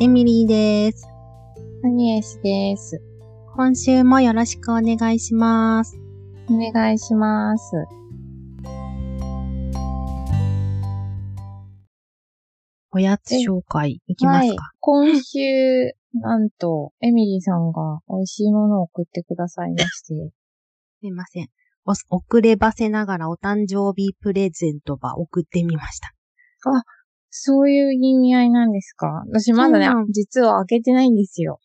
エミリーです。アニエスです。今週もよろしくお願いします。お願いします。おやつ紹介いきますか。今週、なんと、エミリーさんが美味しいものを送ってくださいまして。すいません。お遅ればせながらお誕生日プレゼントば送ってみました。そういう意味合いなんですか？私まだね実は開けてないんですよ。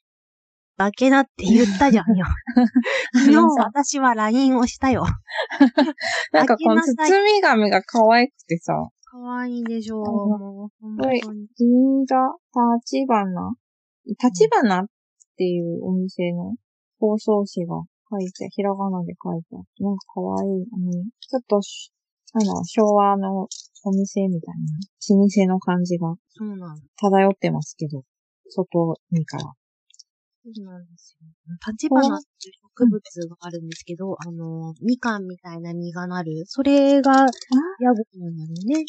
だけだって言ったじゃんよ。昨日私は LINE をしたよ。なんかこの包み紙が可愛くてさ、かわいいでしょう。うんもう、本はい。銀座立花立花っていうお店の包装紙が書いて、ひらがなで書いてあって、なんか可愛い、あの、ちょっとし、なんだろう、昭和のお店みたいな、老舗の感じがそうなの。漂ってますけど、外にから。そうなんですよ。立花っていう植物があるんですけど、あの、みかんみたいな実がなる。それが、ヤゴなんだよね。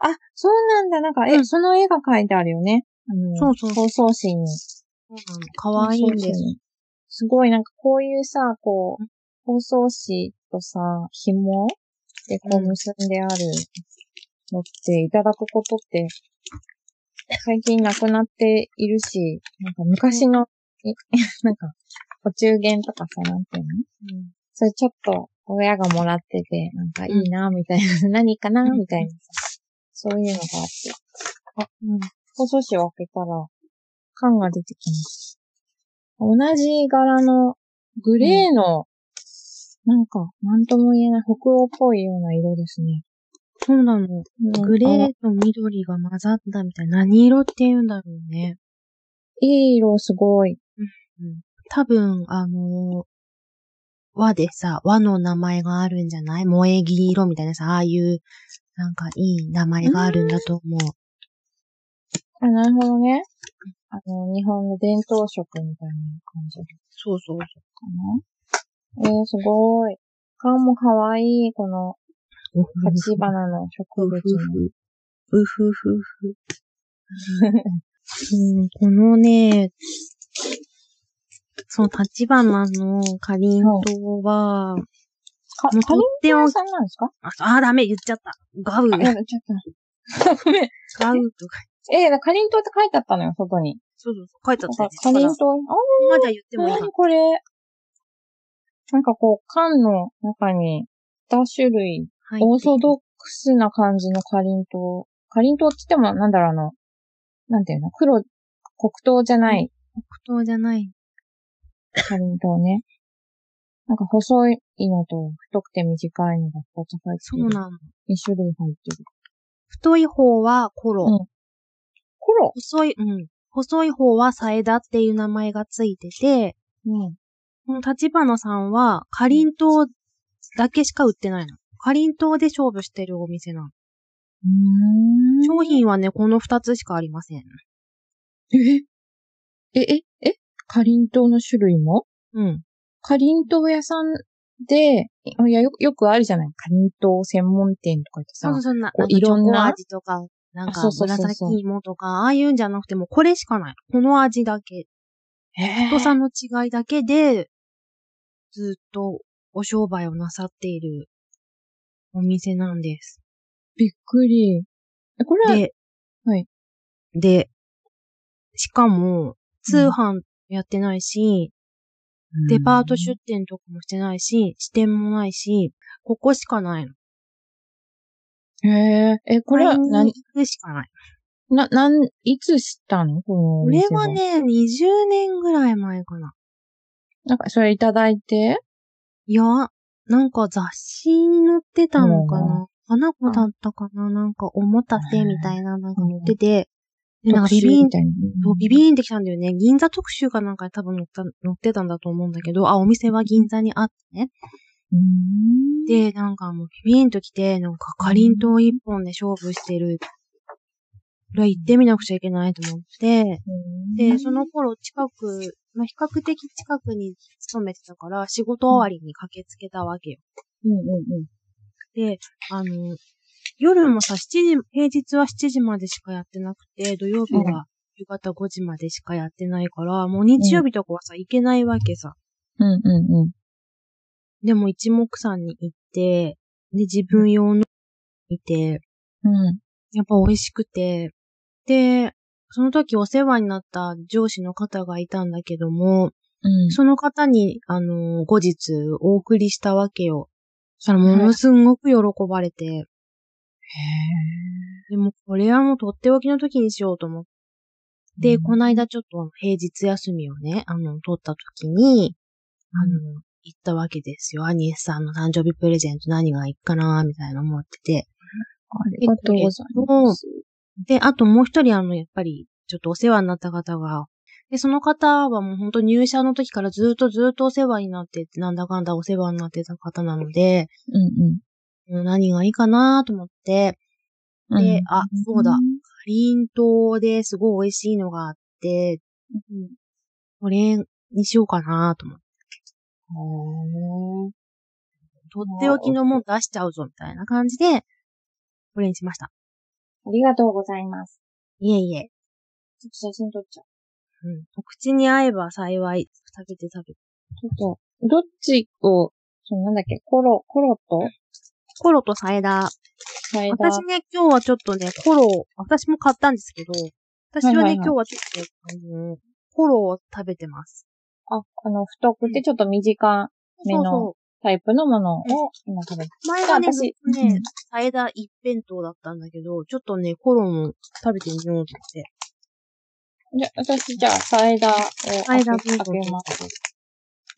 あ、そうなんだ、なんか、え、うんその絵が書いてあるよね。あの、そうそう包装紙に。そうなの。かわいいんです。すごい、なんかこういうさ、こう、包装紙とさ、紐でこううん結んであるのっていただくことって、最近なくなっているし、なんか昔の、い なんか、お中元とかさ、なんていうの？うんそれちょっと親がもらってて、なんかいいな、みたいな、何かな、みたいなさ、そういうのがあって。あ、うん。包装紙を開けたら、缶が出てきます。同じ柄の、グレーの、なんか、なんとも言えない北欧っぽいような色ですね。そうなの。グレーーと緑が混ざったみたいな。何色って言うんだろうね。いい色、すごい。多分、あのー和でさ、和の名前があるんじゃない？萌え木色みたいなさ、ああいう、なんかいい名前があるんだと思う。あ、なるほどね。あの、日本の伝統色みたいな感じかそうそうな？えー、すごい。缶もかわいい、この、そう。立花の植う物の。ふふ。うふふふ。うん、このね、その立花のかりんとうは、か、もうかりんとう屋さんなんですか？あ、ダメ、言っちゃった。ガウ、あ、やだ、ちょっと。ごめん。ガウとか。えー、かりんとうって書いてあったのよ、外に。そうそうそう、書いてあった。かりんとう、あまでは言ってもいいかー、これ？なんかこう、缶の中に、2種類、な。オーソドックスな感じのかりんとう。かりんとうって言っても、なんだろう、あの、なんていうの、黒、黒糖じゃない黒糖じゃない。かりんとうね。なんか細いのと太くて短いのが2つ入ってる。そうなの。2種類入ってる。太い方はコロ。うんコロ？細い、うん。細い方はサエダっていう名前がついてて、うん。この立花さんは、かりんとうだけしか売ってないの。かりんとうで勝負してるお店なの。うーん。商品はね、この二つしかありません。え？え、え、え？かりんとうの種類も？うん。かりんとう屋さんで、いや、よく、よくあるじゃないかりんとう専門店とか言ってさそう、そんな、こうないろんな？味とか、なんか紫芋とか、ああいうんじゃなくても、これしかない。この味だけ。え太さの違いだけで、ずっとお商売をなさっているお店なんです。びっくり。え、これは、で、はい。で、しかも、通販やってないし、デパート出店とかもしてないし、支店もないし、ここしかないの。へえ、え、これは、な何、行くしかない。な、なん、いつ知ったの？このおこれ店は、ね、20年ぐらい前かな。なんか、それいただいて、いや、なんか雑誌に載ってたのかうな。花子だったかななんか、おもたせみたいな、なんか載ってて、で、なんかビビーンみたいな。そうビビーンってきたんだよね。銀座特集かなんかに多分載った載ってたんだと思うんだけど、あ、お店は銀座にあってね。で、なんかもうビビーンと来て、なんかかりんとう一本で勝負してる。これは行ってみなくちゃいけないと思って、で、その頃近く、まあ、比較的近くに勤めてたから、仕事終わりに駆けつけたわけよ。うんうんうん。で、あの、夜もさ、7時、平日は7時までしかやってなくて、土曜日は夕方5時までしかやってないから、もう日曜日とかはさ、行けないわけさ。うんうんうん。でも一目散に行って、で、自分用の見て、うん。やっぱ美味しくて、で、その時お世話になった上司の方がいたんだけども、うん。その方に、あの、後日お送りしたわけよ。そしたらものすんごく喜ばれて、へでもこれはもうとっておきの時にしようと思って、うんこの間ちょっと平日休みをね、あの、取った時に、あの、行ったわけですよ。アニエスさんの誕生日プレゼント何がいいかなみたいな思ってて。ありがとうございます。で、あともう一人あの、やっぱり、ちょっとお世話になった方が、で、その方はもう本当入社の時からずっとずっとお世話になってて、なんだかんだお世話になってた方なので、うんうん何がいいかなと思って、うん。であそうだんかりんとうですごい美味しいのがあって、これにしようかなと思って。とっておきのもん出しちゃうぞ、みたいな感じで、これにしました。ありがとうございます。いえいえ。ちょっと写真撮っちゃう。うん。お口に合えば幸い。食べて食べて。ちょっと、どっちを、そのなんだっけ、コロ、コロとコロとサイダー。サイダー。私ね、今日はちょっとね、コロを、私も買ったんですけど、私はね、はいはいはい今日はちょっと、あの、コロを食べてます。あ、あの、太くてちょっと短めのそうそタイプのものを今食べて。う。前はね、私ね、サイダー一辺倒だったんだけど、ちょっとね、コロも食べてみようって。じゃ、私じゃあ、サイダーを開け開けます。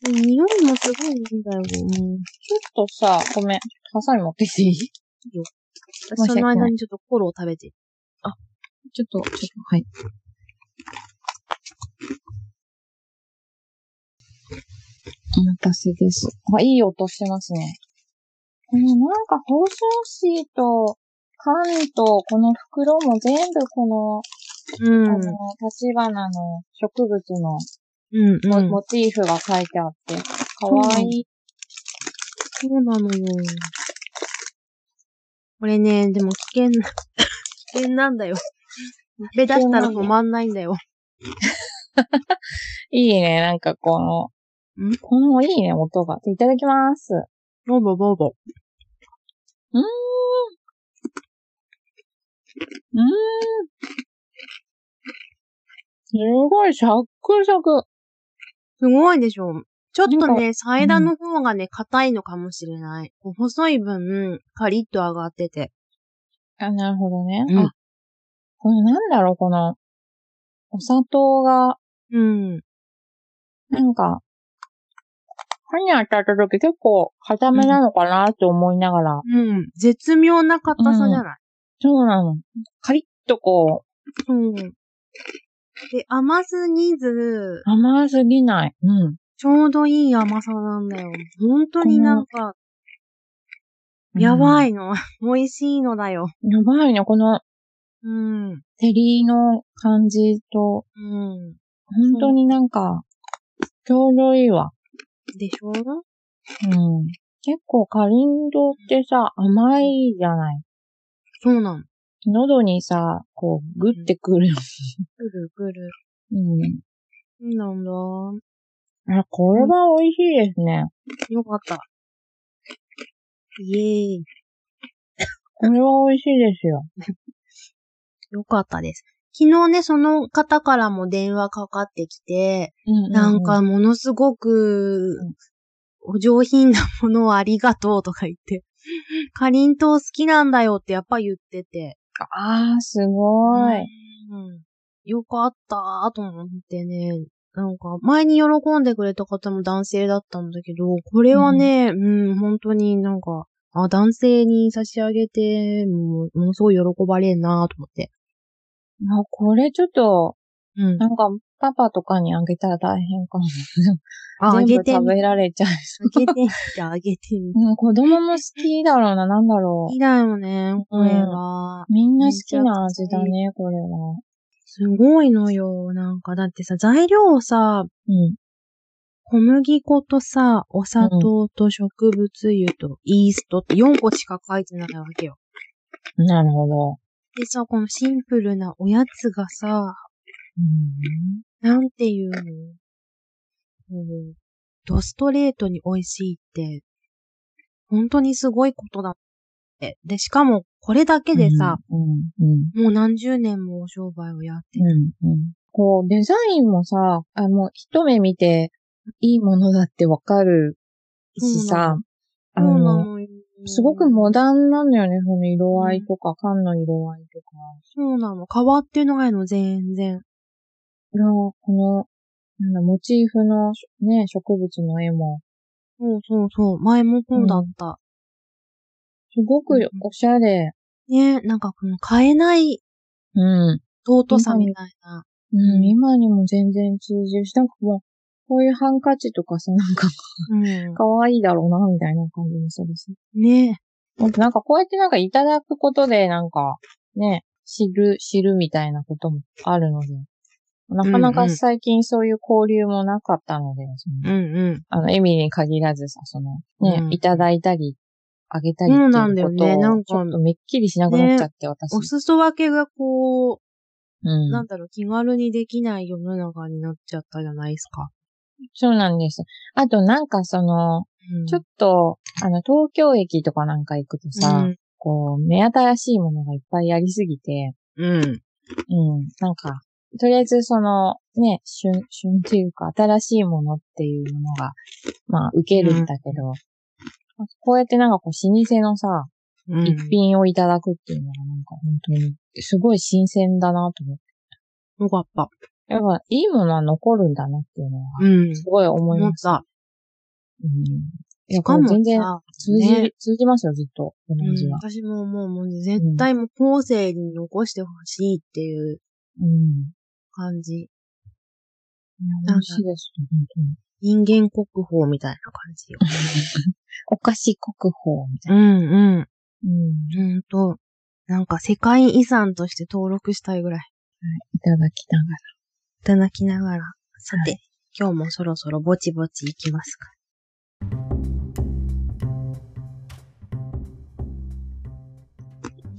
匂いもすごいいいんだよ。うん。ょっとさ、ごめん。ハサミ持ってきていい？ち私その間にちょっとコロを食べて。ょっと、ちょっと、はい。お待たせです。あ、いい音してますね。このなんか包装紙と缶とこの袋も全部この、うん。あの、立花の植物のうん、モ,、うん。モチーフが書いてあって、かわいい。そうなのよ。これね、でも危険な、危険なんだよ。食べ出したら止まんないんだよ。いいね、なんかこの、んこのいいね、音が。いただきます。ボボボボ。うーん。うーん。すごい、サックサク。すごいでしょ。ちょっとね、サイダーの方がね、硬いのかもしれない。こう細い分、カリッと上がってて。あ、なるほどね。うんあ、これなんだろう、この、お砂糖が、うん。なんか、歯に当たった時結構固めなのかなって思いながら。うん。絶妙な硬さじゃない？そうなの。カリッとこう、うん。で、甘すぎず、甘すぎない。うん。ちょうどいい甘さなんだよ。本当になんか、やばい。いの。美味しいのだよ。やばいね、この、うん。テリーの感じと、うん。本当になんか、ちょうどいいわ。でしょ？うん。結構カリンドってさ、甘いじゃない？そうなの。喉にさ、こう、グッてくる。くるくる。うん。なんだ。あ、これは美味しいですね。よかった。イエーイ。これは美味しいですよ。よかったです。昨日ね、その方からも電話かかってきて、うんなんか、ものすごく、お上品なものをありがとうとか言って、かりんとう好きなんだよってやっぱ言ってて。あー、すごい。うん。よかったーと思ってね。なんか、前に喜んでくれた方も男性だったんだけど、これはね、うん、本当になんか、あ、男性に差し上げて、もうものすごい喜ばれんなと思って。あ、これちょっと、うん。なんか、パパとかにあげたら大変かも。あ、あげて食べられちゃいそあげてみて、あげてみて。う。うん、子供も好きだろうな、なんだろ好きだよね、これは。う。みんな好きな味だね、これは。すごいのよ。なんか、だってさ、材料をさ、うん。小麦粉とさ、お砂糖と植物油とイーストって4個しか書いてないわけよ。なるほど。でさ、このシンプルなおやつがさ、うん。なんていうのもう、ドストレートに美味しいって、本当にすごいことだって。で、しかも、これだけでさ、うん、うん、もう何十年もお商売をやってる。うん、うん。こう、デザインもさ、あ、もう一目見て、いいものだってわかるしさ、あの。すごくモダンなのよね、その色合いとか、缶の色合いとか。そうなの。変わっていうのがないの、全然。いや、この、なんだ、モチーフのね、植物の絵も、そうそうそう。前もそうだった。すごくおしゃれ。ねなんかこの変えないうん。尊さみたいな。うん、今にも全然通じるし、なんかもう、こういうハンカチとかさ、なんか、うん。可愛いだろうな、みたいな感じもするし。ねほんとなんかこうやってなんかいただくことで、なんか、ね、知る、知るみたいなこともあるので、なかなか最近そういう交流もなかったので、そのうんうん。あの、エミリに限らずさ、その、ね、うんいただいたり、あげたりっていうことを、ちょっとめっきりしなくなっちゃって、私。お裾分けがこうんう、なんだろう、気軽にできない世の中になっちゃったじゃないですか。そうなんです。あとなんかその、うんちょっと、あの、東京駅とかなんか行くとさ、うんこう、目新しいものがいっぱいありすぎて、うん。うん、なんか、とりあえずその、ね、旬、旬っていうか、新しいものっていうものが、まあ、受けるんだけど、こうやってなんかこう、老舗のさ、うん一品をいただくっていうのがなんか本当に、すごい新鮮だなと思って。よかった。やっぱ、いいものは残るんだなっていうのは、うん。すごい思います。思った。うん。いや、しかも全然さ、通じ、ね通じますよ、ずっと、この味は。うん私ももう、もう絶対もう後世に残してほしいっていううん。感じ。いや美味しいです、本当に。人間国宝みたいな感じよ。お菓子国宝みたいうんうん。な。うん。ほんと、なんか世界遺産として登録したいぐらい。いただきながら。いただきながら。さて、は今日もそろそろぼちぼち行きますか。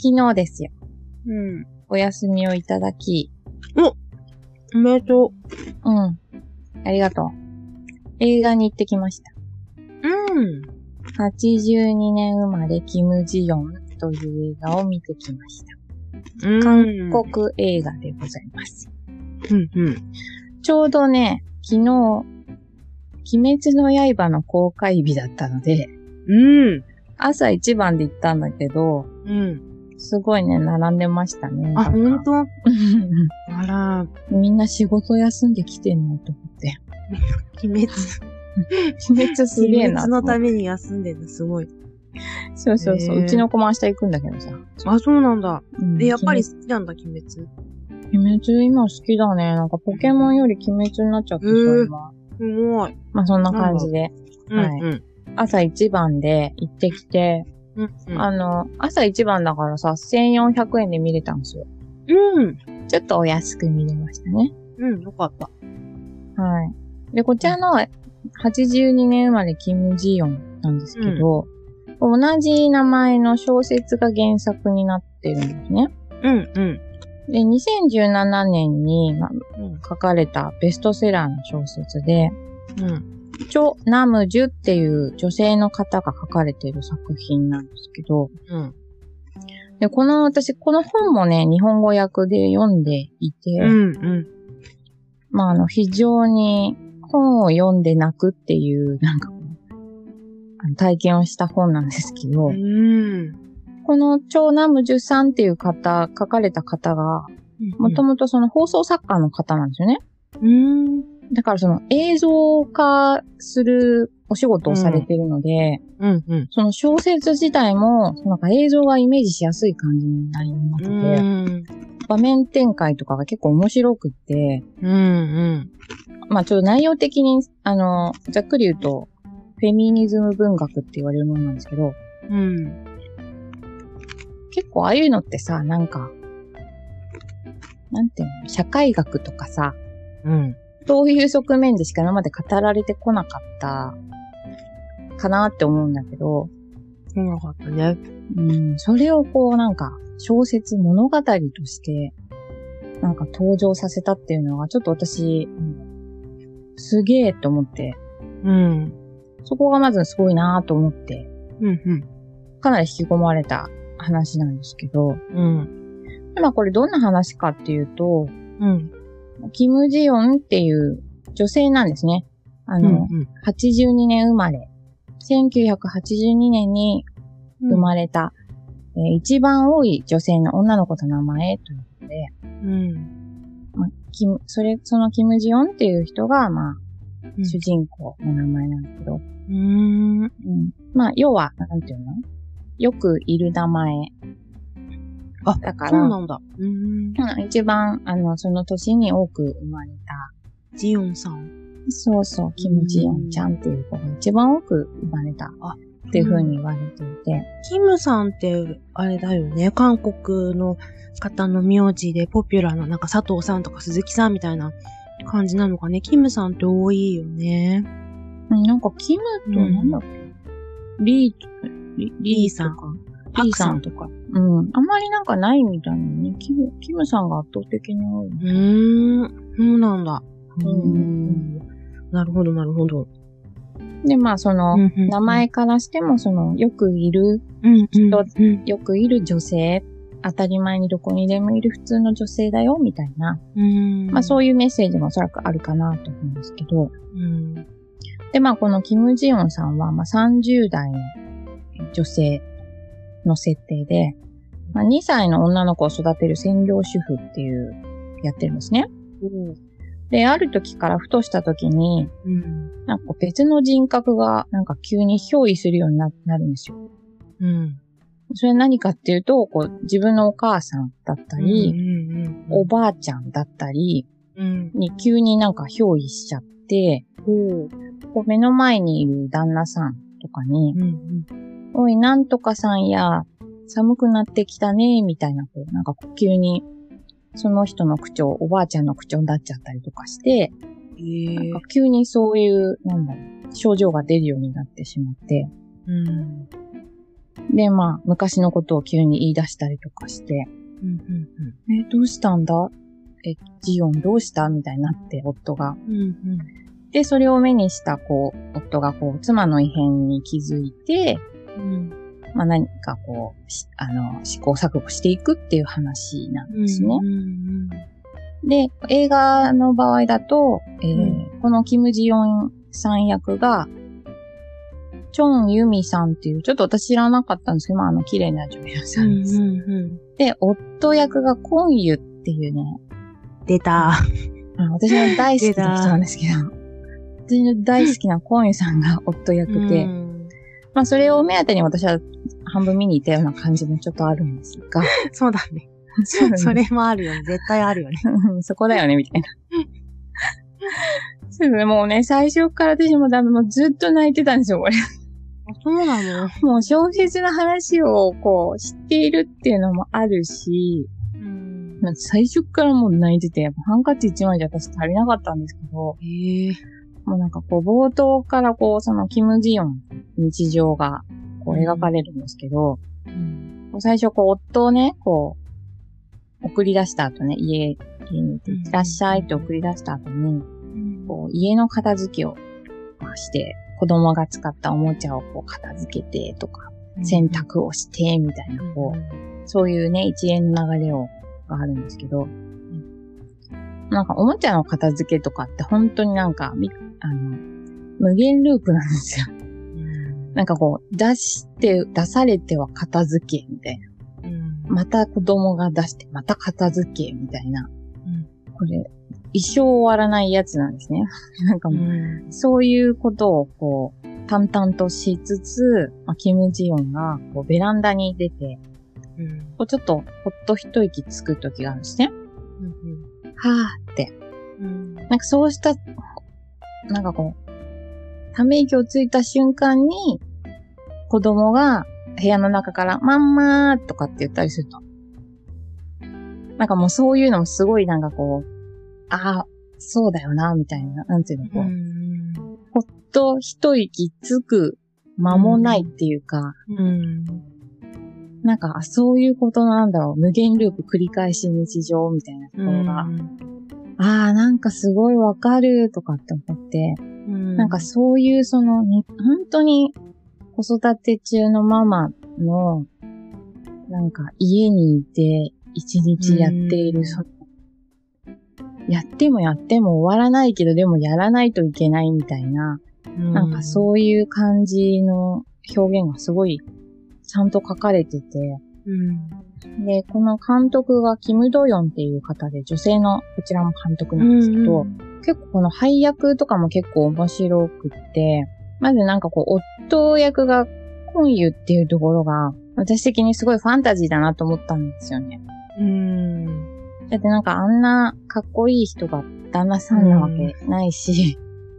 昨日ですよ。うん。お休みをいただき、おめでとうん。ありがとう。映画に行ってきました。う。うん。82年生まれ、キム・ジヨンという映画を見てきました。うん。韓国映画でございます。うんうん。ちょうどね、昨日、鬼滅の刃の公開日だったので、うん。朝一番で行ったんだけど、うん。すごいね、並んでましたね。あ、ほんとうんあら、みんな仕事休んできてんのと思って。鬼滅。鬼滅すげえ鬼滅の。ために休んでるのすごい。そうそうそう。うちの子も明日行くんだけどさ。あ、そうなんだ。うんで、やっぱり好きなんだ、鬼滅。鬼滅今好きだね。なんかポケモンより鬼滅になっちゃってさ、へー今。すごい。まあそんな感じで。はいうん。朝一番で行ってきて、うん。うん。あの、朝一番だからさ、1400円で見れたんですよ。うん。ちょっとお安く見れましたね。うん、よかった。はい。で、こちらの82年生まれキム・ジヨンなんですけど、同じ名前の小説が原作になってるんですね。うん、うん。で、2017年に、まあ、うん。書かれたベストセラーの小説で、うん。チョ・ナムジュっていう女性の方が書かれている作品なんですけど、うん。で、この私、この本もね、日本語訳で読んでいて、うん、うん。まあ、あの、非常に本を読んで泣くっていう、なんか体験をした本なんですけど、うん。このチョ・ナムジュさんっていう方、書かれた方が、もともとその放送作家の方なんですよね。うん。だからその映像化するお仕事をされてるので、うん、うん。その小説自体も、なんか映像がイメージしやすい感じの内容になってて、うん。場面展開とかが結構面白くって、うん、うん。まあちょっと内容的に、あの、ざっくり言うと、フェミニズム文学って言われるものなんですけど、うん。結構ああいうのってさ、なんか、なんていうの、社会学とかさ、うん。そういう側面でしか今まで語られてこなかった、かなって思うんだけど、そうなかったね。うん、それをこうなんか、小説物語としてなんか登場させたっていうのが、ちょっと私、すげえと思って、うん。そこがまずすごいなと思って、うん、うん。かなり引き込まれた話なんですけど、うん。まあこれどんな話かっていうと、うん。キム・ジヨンっていう女性なんですね。あうん。の、82年生まれ。1982年に生まれた、えー一番多い女性の女の子と名前ということで、うん。まあ、キム、それ、そのキム・ジヨンっていう人が、まあ、うん。主人公の名前なんだけど、うーん。うん。まあ、要は、なんていうの？よくいる名前。あだから、そうなんだ。うーん。うん一番、あの、その年に多く生まれた、ジヨンさん。そうそう、キム・ジヨンちゃんっていう子が一番多く生まれた。あっていう風に言われていて。キムさんって、あれだよね。韓国の方の名字でポピュラーな、なんか佐藤さんとか鈴木さんみたいな感じなのかね。キムさんって多いよね。うんなんか、キムと、うんなんだっけ、リー、リリーさんとか、リーさんとか。うん。あんまりなんかないみたいなね。キム、キムさんが圧倒的に多い。うーん。そうなんだ。うんなるほど、なるほど。で、まあ、その、名前からしても、その、よくいる、うん、人うん。よくいる女性、当たり前にどこにでもいる普通の女性だよ、みたいな。うん。まあ、そういうメッセージもおそらくあるかなと思うんですけど。うん。で、まあ、このキム・ジヨンさんは、まあ、30代の女性の設定で、まあ、2歳の女の子を育てる専業主婦っていう、やってるんですね。で、ある時からふとした時に、うん。なんか別の人格がなんか急に憑依するようにななるんですよ。うん。それ何かっていうと、こう自分のお母さんだったり、うん。おばあちゃんだったりうん。に急になんか憑依しちゃって、こう目の前にいる旦那さんとかに、うん。おい、なんとかさんや、寒くなってきたね、みたいな、こう、なんか急に、その人の口調、おばあちゃんの口調になっちゃったりとかして、えなんか急にそういう、なんだろう、症状が出るようになってしまって、うん。で、まあ、昔のことを急に言い出したりとかして、うん。え、どうしたんだ？え、ジオンどうした？みたいになって、夫が。うん。で、それを目にした、こう、夫がこう、妻の異変に気づいて、うん。まあ何かこう、しあの、試行錯誤していくっていう話なんですね。うん。で、映画の場合だと、えーうんこのキム・ジヨンさん役が、チョン・ユミさんっていう、ちょっと私知らなかったんですけど、まあ、あの、綺麗な女優さんです。うん。で、夫役がコンユっていうね、出た。あ私の大好きな人なんですけど、私の大好きなコンユさんが夫役で、うんまあ、それを目当てに私は半分見に行ったような感じもちょっとあるんですが、そうだね。それもあるよね。絶対あるよね。うんそこだよね、みたいな。そうね、もうね、最初から私も多分もうずっと泣いてたんですよ、これ。そうなの？もう小説の話をこう知っているっていうのもあるし、うん。まあ最初からもう泣いてて、ハンカチ1枚じゃ私足りなかったんですけど、ええ。もうなんかこう冒頭からこうそのキム・ジヨンの日常がこう描かれるんですけど、うん。こう最初こう夫をね、こう送り出した後ね、家、家にいて、いってらっしゃいって送り出した後に、こう家の片付けをまあして、子供が使ったおもちゃをこう片付けてとか、洗濯をしてみたいな、こう、そういうね、一連の流れを、があるんですけど、なんかおもちゃの片付けとかって本当になんか、みあの、無限ループなんですよ。うん。なんかこう、出して、出されては片付けみたいな。うん。また子供が出して、また片付けみたいな。うんこれ、一生終わらないやつなんですね。なんかもう、うん。そういうことをこう、淡々としつつ、まあ、キム・ジヨンがこうベランダに出て、うん。こうちょっとほっと一息つく時があるんですね。はーって。うん。なんかそうした、なんかこう、ため息をついた瞬間に、子供が部屋の中から、マンマーとかって言ったりすると。なんかもうそういうのもすごいなんかこう、ああ、そうだよな、みたいな、なんていうの、こう、うん。ほっと一息つく間もないっていうか、うん。なんか、あそういうことなんだろう。無限ループ繰り返し日常みたいなところが、ああ、なんかすごいわかるとかって思って、うん。なんかそういうその、に本当に子育て中のママの、なんか家にいて一日やっている、うん。そやってもやっても終わらないけど、でもやらないといけないみたいな、なんかそういう感じの表現がすごいちゃんと書かれてて、うん。で、この監督がキム・ドヨンっていう方で、女性のこちらも監督なんですけど、うん結構この配役とかも結構面白くって、まずなんかこう、夫役がコンユっていうところが、私的にすごいファンタジーだなと思ったんですよね。うん。だってなんかあんなかっこいい人が旦那さんなわけないし、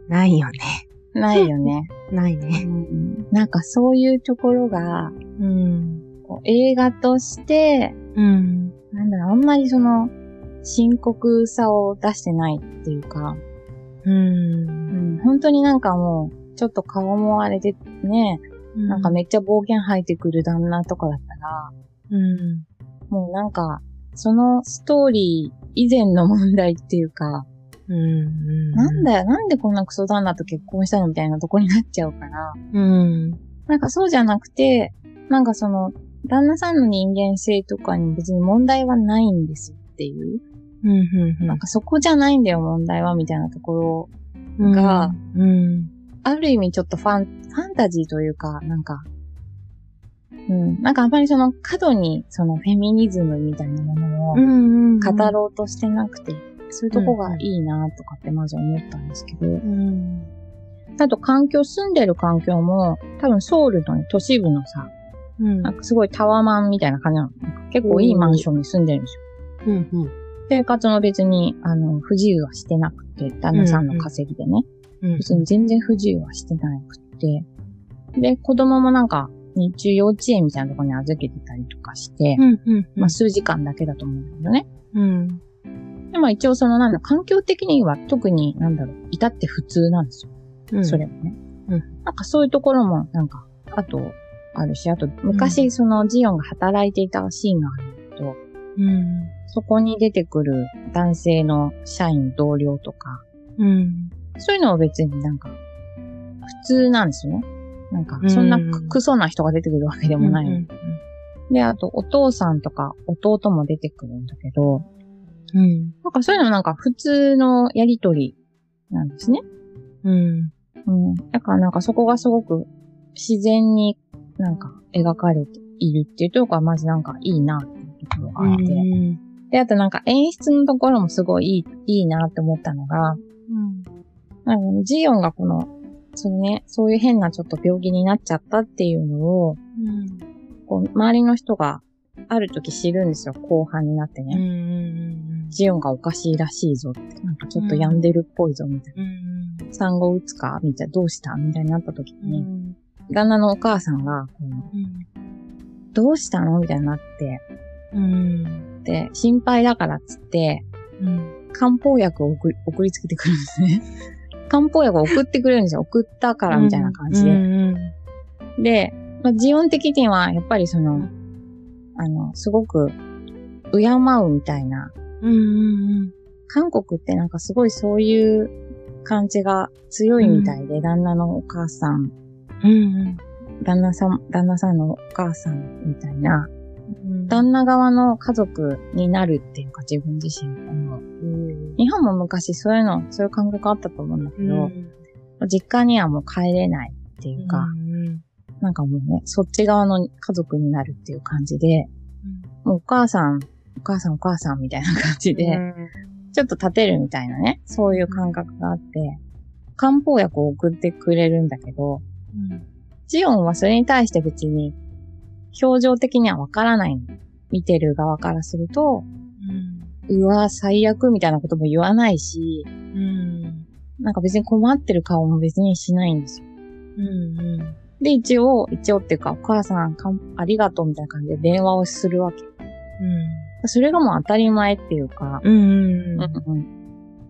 ないよね。ないよね。ないうね。んなんかそういうところが、うん。こう映画として、うん。なんだろう、あんまりその、深刻さを出してないっていうか、う。うんん、本当になんかもう、ちょっと顔も荒れてね、なんかめっちゃ暴言吐いてくる旦那とかだったら、うん。もうなんか、そのストーリー以前の問題っていうか、うん。なんだよ、なんでこんなクソ旦那と結婚したのみたいなとこになっちゃうから、うん。なんかそうじゃなくて、なんかその、旦那さんの人間性とかに別に問題はないんですっていう。うん。うん。なんかそこじゃないんだよ、問題は、みたいなところが、うん。ある意味ちょっとファン、ファンタジーというか、なんか、うん、なんかあんまりその過度にそのフェミニズムみたいなものをうん。語ろうとしてなくて、そういうとこがいいなとかってまず思ったんですけど、うん。あと環境、住んでる環境も多分ソウルのね都市部のさ、うん。なんかすごいタワマンみたいな感じなの。結構いいマンションに住んでるんですよ。うん。うん。生活も別に、あの、不自由はしてなくて、旦那さんの稼ぎでね。うん。別に全然不自由はしてなくて。で、子供もなんか、日中幼稚園みたいなところに預けてたりとかして、うん。うん。まあ数時間だけだと思うんだけどね。うん。で、まあ一応そのなんだ、環境的には特になんだろう、至って普通なんですよ。うん。それもね。うんなんかそういうところも、なんか、あと、あるし、あと、昔そのジオンが働いていたシーンがあるんだけど、うん。そこに出てくる男性の社員同僚とか、うん。そういうのは別になんか、普通なんですよね。なんか、そんなうんクソな人が出てくるわけでもない。うん。で、あと、お父さんとか弟も出てくるんだけど、うん。なんかそういうのなんか普通のやりとりなんですね。うん。うん。だからなんかそこがすごく自然になんか描かれているっていうところがまずなんかいいなっていうところがあって。で、あとなんか演出のところもすごいいい、いいなって思ったのが、うん。なんかジオンがこの、そのね、そういう変なちょっと病気になっちゃったっていうのを、うん。こう、周りの人がある時知るんですよ、後半になってうね。ん。ジオンがおかしいらしいぞって、なんかちょっと病んでるっぽいぞ、みたいな。うん。産後打つかみたいな、どうしたみたいになった時うに、ん。旦那のお母さんが、こうどうしたの？みたいになって、うん。で、心配だからっつって、うん。漢方薬を送り送りつけてくるんですね。漢方薬を送ってくれるんですよ。送ったからみたいな感じで。うん。で、まあ、ジオン的には、やっぱりその、あの、すごく、敬うみたいな。うん。韓国ってなんかすごいそういう感じが強いみたいで、旦那のお母さん、うん。旦那さん、旦那さんのお母さんみたいな、うん。旦那側の家族になるっていうか自分自身。日本も昔そういうの、そういう感覚あったと思うんだけうど、ん。実家にはもう帰れないっていうか、うん。なんかもうね、そっち側の家族になるっていう感じで、もうお母さん、お母さんお母さんみたいな感じで、ちょっと立てるみたいなね、そういう感覚があって、漢方薬を送ってくれるんだけど、うん。ジオンはそれに対して別に、表情的にはわからないの。見てる側からすると、うわ、最悪みたいなことも言わないし、うん。なんか別に困ってる顔も別にしないんですよ。うん。で、一応、一応っていうか、お母さんかんありがとうみたいな感じで電話をするわけ。それがもう当たり前っていうか、うん。うんうん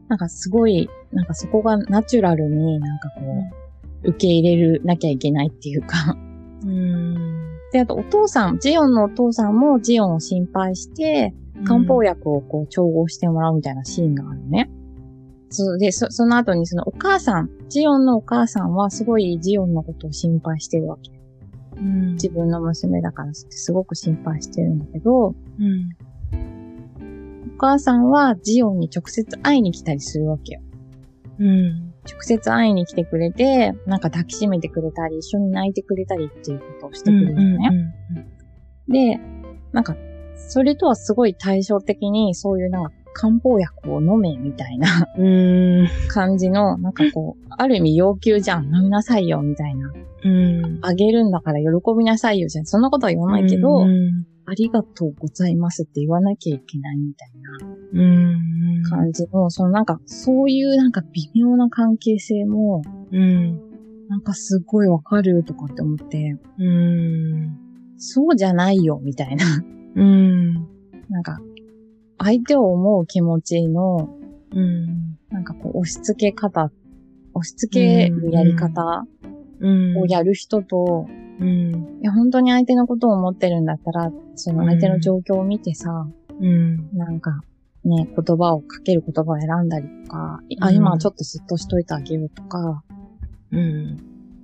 なんかすごい、なんかそこがナチュラルになんかこう、受け入れるなきゃいけないっていうか、うん。で、あとお父さん、ジオンのお父さんもジオンを心配して、漢方薬をこう調合してもらうみたいなシーンがあるのね。そうで、そ、その後にそのお母さん、ジオンのお母さんはすごいジオンのことを心配してるわけ。うん。自分の娘だからってすごく心配してるんだけど、うん。お母さんはジオンに直接会いに来たりするわけよ。うん。直接会いに来てくれて、なんか抱きしめてくれたり、一緒に泣いてくれたりっていうことをしてくれるのね。で、なんか、それとはすごい対照的に、そういうなんか漢方薬を飲めみたいなうん。うん。感じの、なんかこう、ある意味要求じゃん、飲みなさいよ、みたいな。うん。あげるんだから喜びなさいよ、じゃん。そんなことは言わないけど、うん。ありがとうございますって言わなきゃいけないみたいなうん。感じの、そのなんか、そういうなんか微妙な関係性も、うん。なんかすごいわかるとかって思って、うん。そうじゃないよ、みたいな。うん。なんか、相手を思う気持ちの、うん。なんかこう、押し付け方、押し付けるやり方うん。をやる人と、うん。いや、本当に相手のことを思ってるんだったら、その相手の状況を見てさ、うん。なんか、ね、言葉をかける言葉を選んだりとか、あ、うん今はちょっとすっとしといてあげるとか、うん。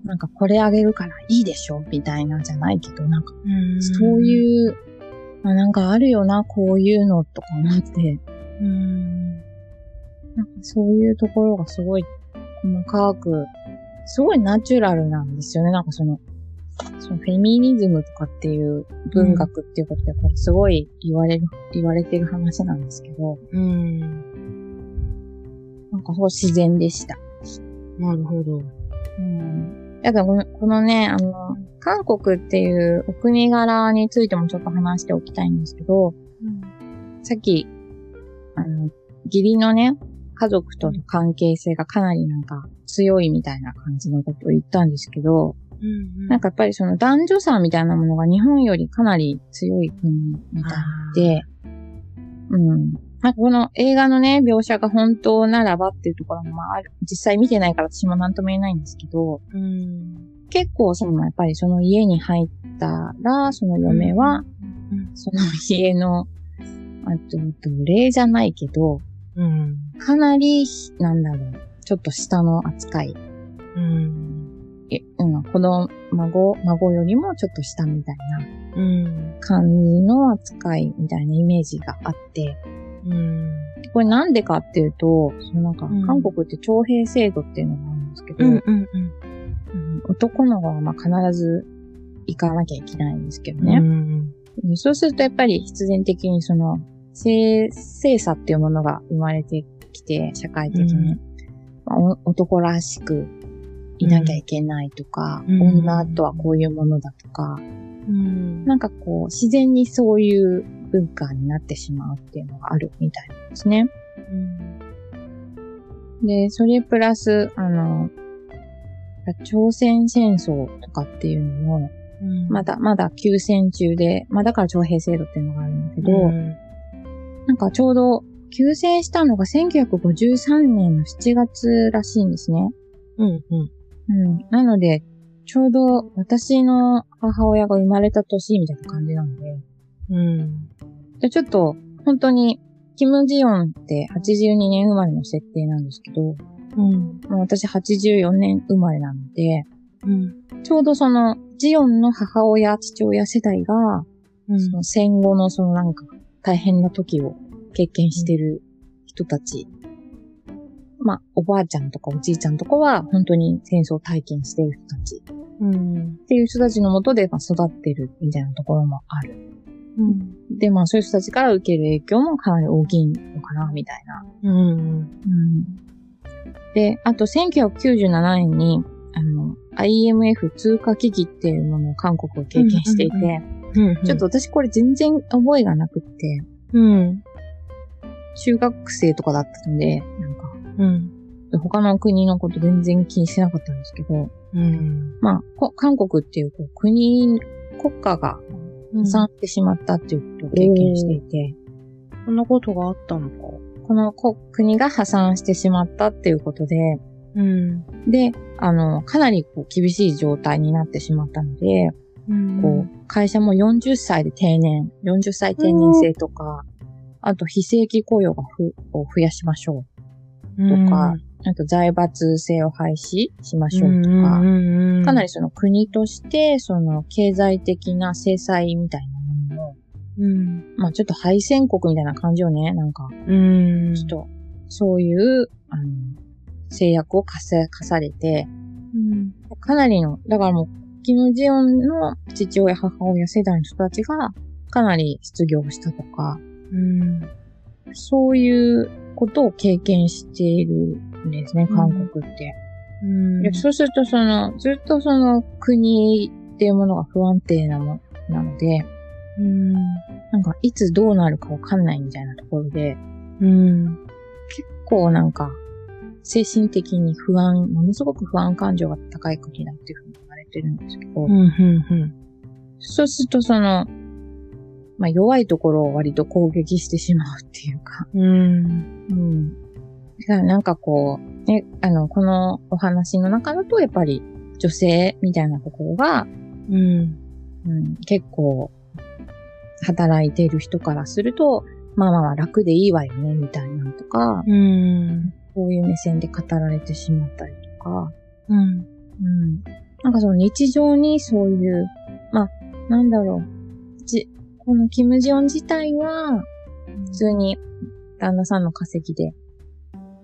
なんかこれあげるからいいでしょみたいなんじゃないけど、なんか、うん。そういう、あなんかあるよな、こういうのとか思って、うん。なんかそういうところがすごい細かく、すごいナチュラルなんですよね。なんかその、そのフェミニズムとかっていう文学っていうことで、これすごい言われる、言われてる話なんですけど、うん。なんかそう自然でした。なるほど。うん。だからこのこのね、あの、韓国っていうお国柄についてもちょっと話しておきたいんですけど、さっき、あの、義理のね、家族との関係性がかなりなんか強いみたいな感じのことを言ったんですけど、うん。なんかやっぱりその男女差みたいなものが日本よりかなり強い国みたいで、うん。まあ、この映画のね、描写が本当ならばっていうところもまあある、実際見てないから私も何とも言えないんですけど、うん。結構そのやっぱりその家に入ったら、その嫁は、うん。その家の、あと、奴隷じゃないけど、うん。かなり、なんだろう、ちょっと下の扱い。うん。え、うん、子供、孫、孫よりもちょっと下みたいなうん。感じの扱いみたいなイメージがあって、うん。これなんでかっていうと、そのなんかうん、韓国って徴兵制度っていうのがあるんですけど、うん。うん。うん。うん男の子はまあ必ず行かなきゃいけないんですけどね。うん。でそうするとやっぱり必然的にその、性、性差っていうものが生まれてきて、社会的に。うんまあお男らしくいなきゃいけないとか、うん女とはこういうものだとか、うん。なんかこう、自然にそういう文化になってしまうっていうのがあるみたいなんですね。で、それプラス、あの、朝鮮戦争とかっていうのも、うん。まだ、まだ休戦中で、まあだから徴兵制度っていうのがあるんだけど、うん。なんかちょうど、休戦したのが1953年の7月らしいんですね。うん。うん。うん。なので、ちょうど私の母親が生まれた年みたいな感じなので、うん。でちょっと、本当に、キム・ジヨンって82年生まれの設定なんですけど、うん。まあ私84年生まれなので、うん。ちょうどその、ジヨンの母親、父親世代が、うん。その戦後のそのなんか大変な時を経験してる人たち。まあ、おばあちゃんとかおじいちゃんとかは本当に戦争を体験してる人たちうん。っていう人たちのもとでまあ育ってるみたいなところもある。うん。で、まあそういう人たちから受ける影響もかなり大きいのかな、みたいな。うん。うん。で、あと1997年に、あの、IMF 通貨危機っていうものを韓国を経験していて、うんうん。ちょっと、私これ全然覚えがなくって、うん。中学生とかだったので、うん。他の国のこと全然気にしてなかったんですけど、うん。まあ、こ韓国っていうこう国、国家が破産してしまったっていうことを経験していて、そんなことがあったのか。このこ国が破産してしまったっていうことで、うん。で、あの、かなりこう厳しい状態になってしまったので、うん。こう、会社も40歳で定年、40歳定年制とか、あと非正規雇用がふを増やしましょうとか、あと財閥制を廃止しましょうとか、かなりその国として、その経済的な制裁みたいなものを、うん。まあちょっと敗戦国みたいな感じよね。なんか、うん。ちょっと、そういう、あの、制約を課せ、課されて、うん。かなりの、だからもう、キム・ジヨンの父親、母親世代の人たちが、かなり失業したとか、うん。そういうことを経験しているんですね、韓国って。うん。でそうすると、その、ずっとその国っていうものが不安定なもなので、うん。なんか、いつどうなるかわかんないみたいなところで、うん。結構なんか、精神的に不安、ものすごく不安感情が高い国だっていうふうに言われてるんですけど、うん。うん。そうするとその、まあ弱いところを割と攻撃してしまうっていうか、うん。うん。だからなんかこう、ね、あの、このお話の中だとやっぱり女性みたいなところが、うん。うん、結構、働いている人からすると、まあまあまあ楽でいいわよね、みたいなのとか、うん。こういう目線で語られてしまったりとか、うん。うん。なんかその日常にそういう、まあ、なんだろう。じ、このキム・ジヨン自体は、普通に旦那さんの稼ぎで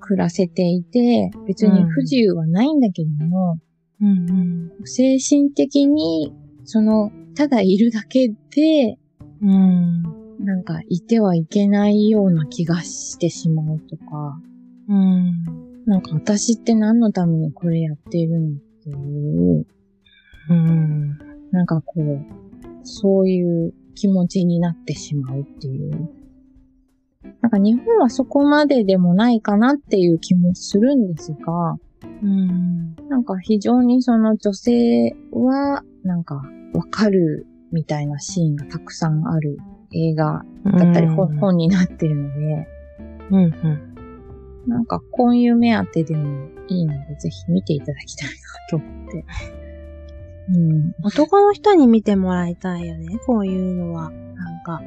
暮らせていて、別に不自由はないんだけども、うん。精神的に、その、ただいるだけで、うん。なんかいてはいけないような気がしてしまうとか、うん。なんか私って何のためにこれやっているのっていう、うん。なんかこう、そういう気持ちになってしまうっていう。なんか日本はそこまででもないかなっていう気もするんですが、うん。なんか非常にその女性は、なんかわかるみたいなシーンがたくさんある映画だったり本,、本になってるので、うん。うん。なんかこういう目当てでもいいので、ぜひ見ていただきたいなと思って。うん。男の人に見てもらいたいよね、こういうのは。なんか、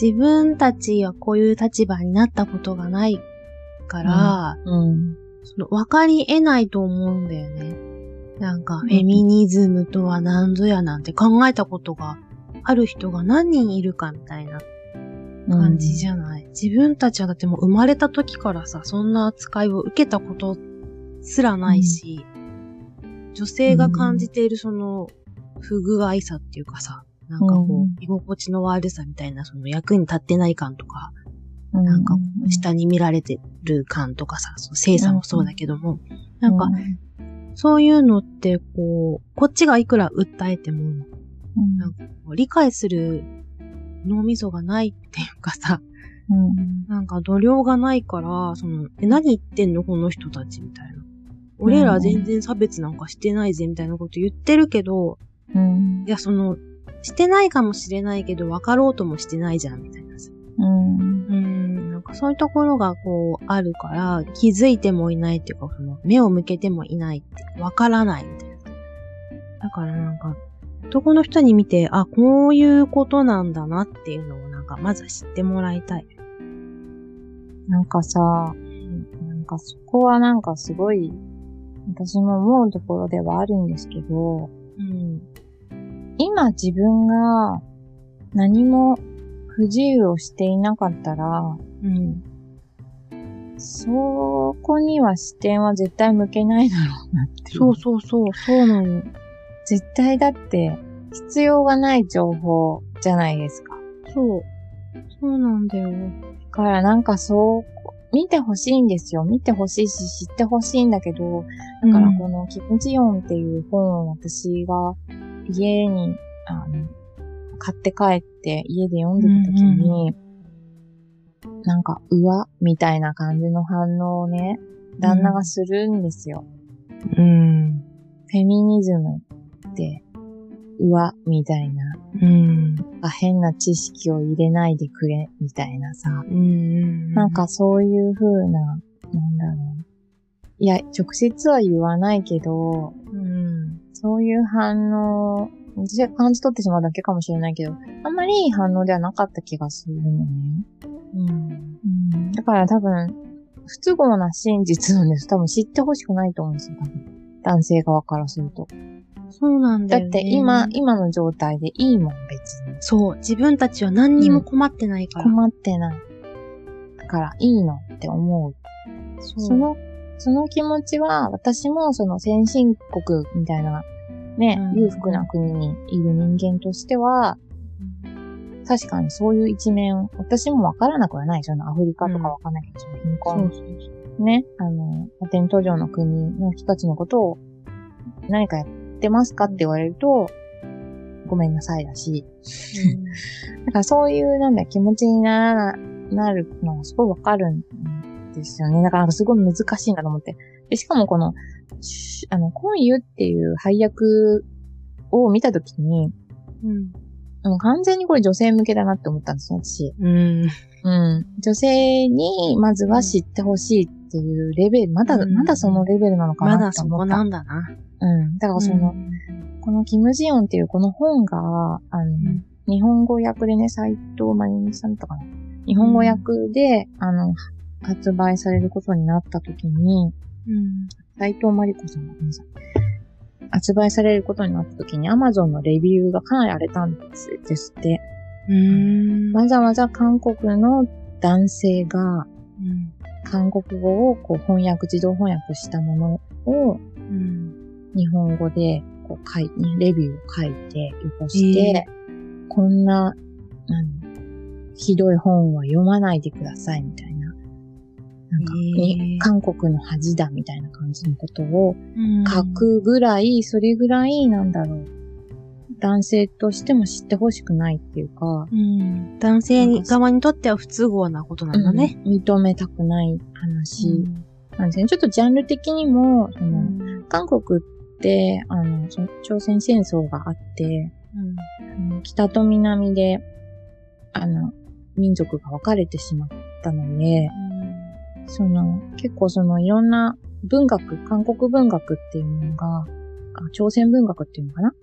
自分たちはこういう立場になったことがないから、うん。その分かり得ないと思うんだよね。なんか、フェミニズムとは何ぞやなんて考えたことがある人が何人いるかみたいな感じじゃない、自分たちはだってもう生まれた時からさ、そんな扱いを受けたことすらないし、女性が感じているその不具合さっていうかさ、なんかこう、うん。居心地の悪さみたいなその役に立ってない感とか、うん、なんか下に見られてる感とかさ、その性差もそうだけども、なんか、そういうのってこう、こっちがいくら訴えても、うん、なんかこう理解する脳みそがないっていうかさ、うん、なんか度量がないから、その、え、何言ってんのこの人たちみたいな。俺ら全然差別なんかしてないぜみたいなこと言ってるけど、うんい、や、その、してないかもしれないけど、分かろうともしてないじゃん、みたいなさ。うん、うん、なんかそういうところがこう、あるから、気づいてもいないっていうか、その、目を向けてもいないって、分からないみたいな。だからなんか、男の人に見て、あ、こういうことなんだなっていうのをなんか、まずは知ってもらいたい。なんかさ、なんかそこはなんかすごい、私も思うところではあるんですけど、うん。今自分が何も不自由をしていなかったら、うん。そこには視点は絶対向けないだろうなって。そうそうそう、そうなの。絶対だって必要がない情報じゃないですか。そう。そうなんだよ。だからなんかそう、見てほしいんですよ。見てほしいし知ってほしいんだけど、だからこのキムジヨンっていう本を私が家に、あの、買って帰って家で読んでた時に、なんか、うわ、みたいな感じの反応をね、旦那がするんですよ。うん。フェミニズムって、うわ、みたいな。うん。あ変な知識を入れないでくれ、みたいなさ。うん。なんかそういう風な、なんだろう。いや、直接は言わないけど、うん。そういう反応私が感じ取ってしまうだけかもしれないけど、あんまりいい反応ではなかった気がするのね。うん。うん。だから多分、不都合な真実なんです。多分知ってほしくないと思うんですよ、多分。男性側からすると。そうなんだよ、ね。だって今、今の状態でいいもん、別に。そう。自分たちは何にも困ってないから。困ってない。だから、いいのって思う。そうその、その気持ちは、私もその先進国みたいな、ね、うん裕福な国にいる人間としては、確かにそういう一面、私もわからなくはない。そのアフリカとかわかんないけど、その貧困そうそうそう。ね、あの、発展途上の国の人たちのことを何かやってますかって言われると、ごめんなさいだし。だからそういうなんだ気持ちにならなるのがすごいわかるんですよね。だからすごい難しいなと思って。でしかもこの、しあの、コンユっていう配役を見たときに、うん。うん完全にこれ女性向けだなって思ったんですよ、私。うん。うん。女性に、まずは知ってほしいっていうレベル、まだ、うんまだそのレベルなのかまなだそこって思った。なんだな。うん。だからその、うんこのキムジヨンっていうこの本が、あの、ん日本語訳でね、斎藤真由美さんとかな。日本語訳で、あの、発売されることになった時に、うん。斎藤真理子さんごめんなさい。発売されることになった時に、アマゾンのレビューがかなり荒れたんですですって。うん。わざわざ韓国の男性が、うん。韓国語をこう翻訳、自動翻訳したものをうん。日本語でこう書いて、レビューを書いて、よこして、こんな、なんひどい本は読まないでくださいみたいな。なんか、へーに韓国の恥だみたいな感じのことをうん書くぐらい、それぐらいなんだろう。男性としても知ってほしくないっていうか、うん。男性に側にとっては不都合なことなんだね。うん認めたくない話うんなんですね。ちょっとジャンル的にも、そのうん。韓国あの、朝鮮戦争があって、うん。北と南で、あの、民族が分かれてしまったので、その、結構そのいろんな文学、韓国文学っていうものが、あ朝鮮文学っていうのかな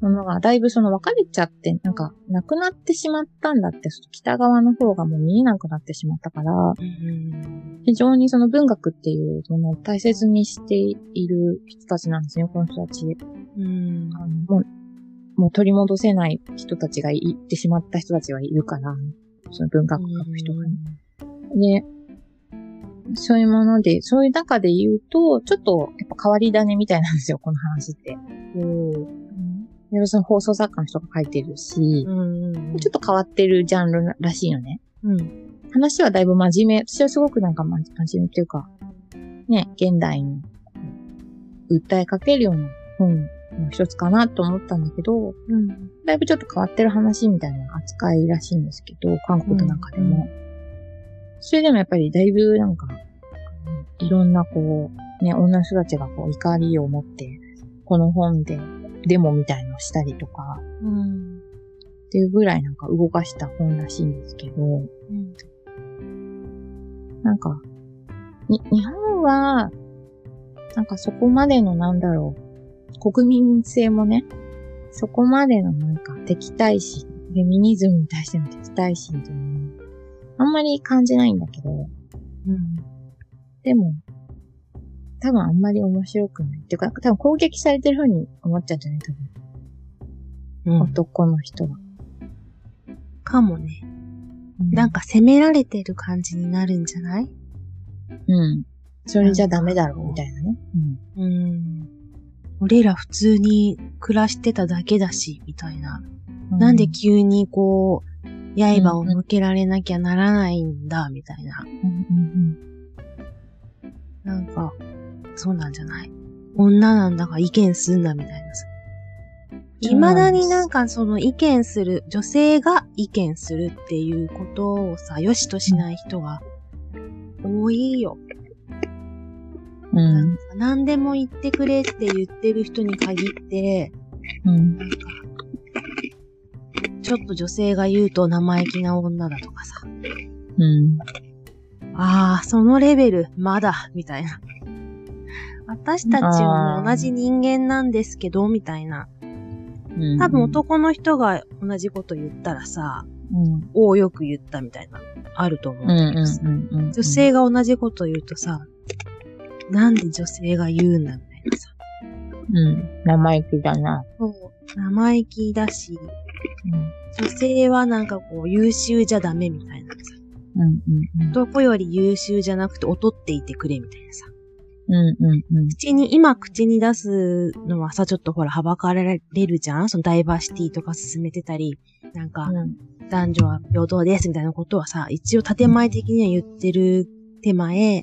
ものがだいぶその分かれちゃって、なんか、なくなってしまったんだって、北側の方がもう見えなくなってしまったから、うん。非常にその文学っていうものを大切にしている人たちなんですね、この人たち。うん。あのもう、もう取り戻せない人たちがいってしまった人たちはいるから、その文学を書く人がね。で、そういうもので、そういう中で言うと、ちょっとやっぱ変わり種みたいなんですよ、この話って。で、その放送作家の人が書いてるし、うん。ちょっと変わってるジャンルらしいのね。うん。話はだいぶ真面目。私はすごくなんか真真面目っていうか、ね、現代に訴えかけるような本の一つかなと思ったんだけど、うん。だいぶちょっと変わってる話みたいな扱いらしいんですけど、韓国の中でも。それでもやっぱりだいぶなんか、いろんなこう、ね、女の人たちがこう怒りを持って、この本でデモみたいのをしたりとか、うん。っていうぐらいなんか動かした本らしいんですけど、うん。なんか、に、日本は、なんかそこまでのなんだろう、国民性もね、そこまでのなんか敵対心、フェミニズムに対しての敵対心というのは、あんまり感じないんだけど、うん。でも、多分あんまり面白くない。っていうか、多分攻撃されてる風に思っちゃうんじゃない？多分、うん。男の人は。かもね。うんなんか責められてる感じになるんじゃない？うん。それじゃダメだろう、みたいなね。うん。うん。俺ら普通に暮らしてただけだし、みたいな。なんで急にこう、刃を向けられなきゃならないんだ、みたいな。うんうんなんか、そうなんじゃない？女なんだから意見すんな、みたいなさ。未だになんかその意見する、女性が意見するっていうことをさ、良しとしない人が多いよ。うん。うん。何でも言ってくれって言ってる人に限って、うん。なんか、ちょっと女性が言うと生意気な女だとかさ。うん。ああ、そのレベル、まだ、みたいな。私たちは同じ人間なんですけど、みたいな。うん多分男の人が同じこと言ったらさ、うん。おおよく言ったみたいな、あると思うんうんだけどさ。女性が同じこと言うとさ、なんで女性が言うんだみたいなさ。うん。生意気だな。そう。生意気だし、うん。女性はなんかこう優秀じゃダメみたいなさ。うんうんうん。男より優秀じゃなくて劣っていてくれみたいなさ。うんうんうん。口に、今口に出すのはさ、ちょっとほら、はばかられるじゃん？そのダイバーシティとか進めてたり、なんか、うん。男女は平等ですみたいなことはさ、一応建前的には言ってる手前、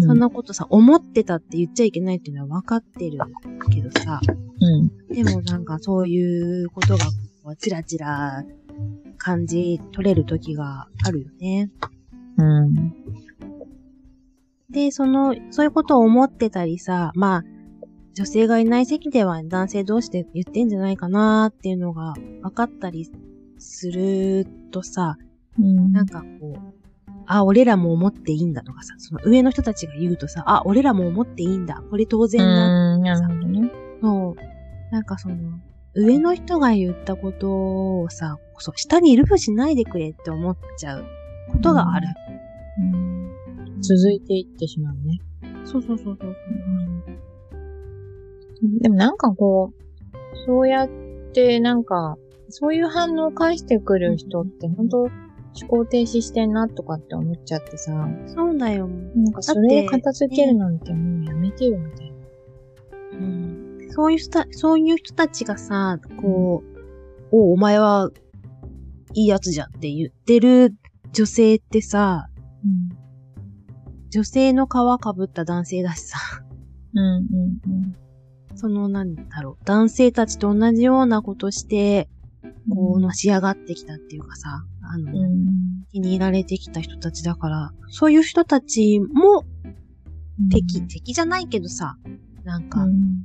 そんなことさ、思ってたって言っちゃいけないっていうのは分かってるけどさ、うん。でもなんかそういうことが、こうチラチラ感じ取れる時があるよね。うん。で、その、そういうことを思ってたりさ、まあ、女性がいない席では男性同士で言ってんじゃないかなっていうのが分かったりするとさ、うん。なんかこう、あ、俺らも思っていいんだとかさ、その上の人たちが言うとさ、あ、俺らも思っていいんだ。これ当然だ。うん。なるほどね。そう。なんかその、上の人が言ったことをさ、そう、下にいるふうしないでくれって思っちゃうことがある。うん。続いていってしまうね。そうそうそうそう。でもなんかこう、そうやってなんか、そういう反応を返してくる人って本当思考停止してんなとかって思っちゃってさ、そうだよ。なんかそれを片付けるなんてもうやめてよみたいな。うん。そういう人た、そういう人たちがさ、こう、お、お前はいいやつじゃんって言ってる女性ってさ、女性の皮かぶった男性だしさ、うん。うんうんその、なんだろう、男性たちと同じようなことして、こう、のし上がってきたっていうかさ、あの、うん。うん。気に入られてきた人たちだから、そういう人たちも敵、敵じゃないけどさ、なんか、うん。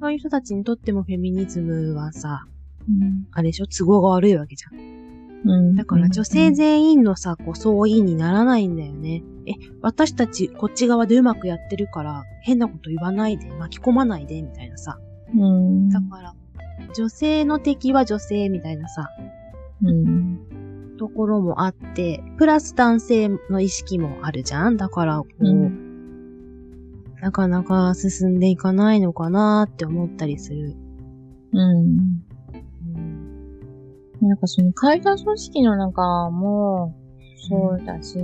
そういう人たちにとってもフェミニズムはさ、うん。あれでしょ？都合が悪いわけじゃん。うん。だから女性全員のさ、こう、総意にならないんだよね。え、私たちこっち側でうまくやってるから、変なこと言わないで、巻き込まないで、みたいなさ。うん。だから、女性の敵は女性みたいなさ、うん。ところもあって、プラス男性の意識もあるじゃんだから、こう、うんなかなか進んでいかないのかなって思ったりする。うん。うん。なんかその会社組織の中も、そうだし、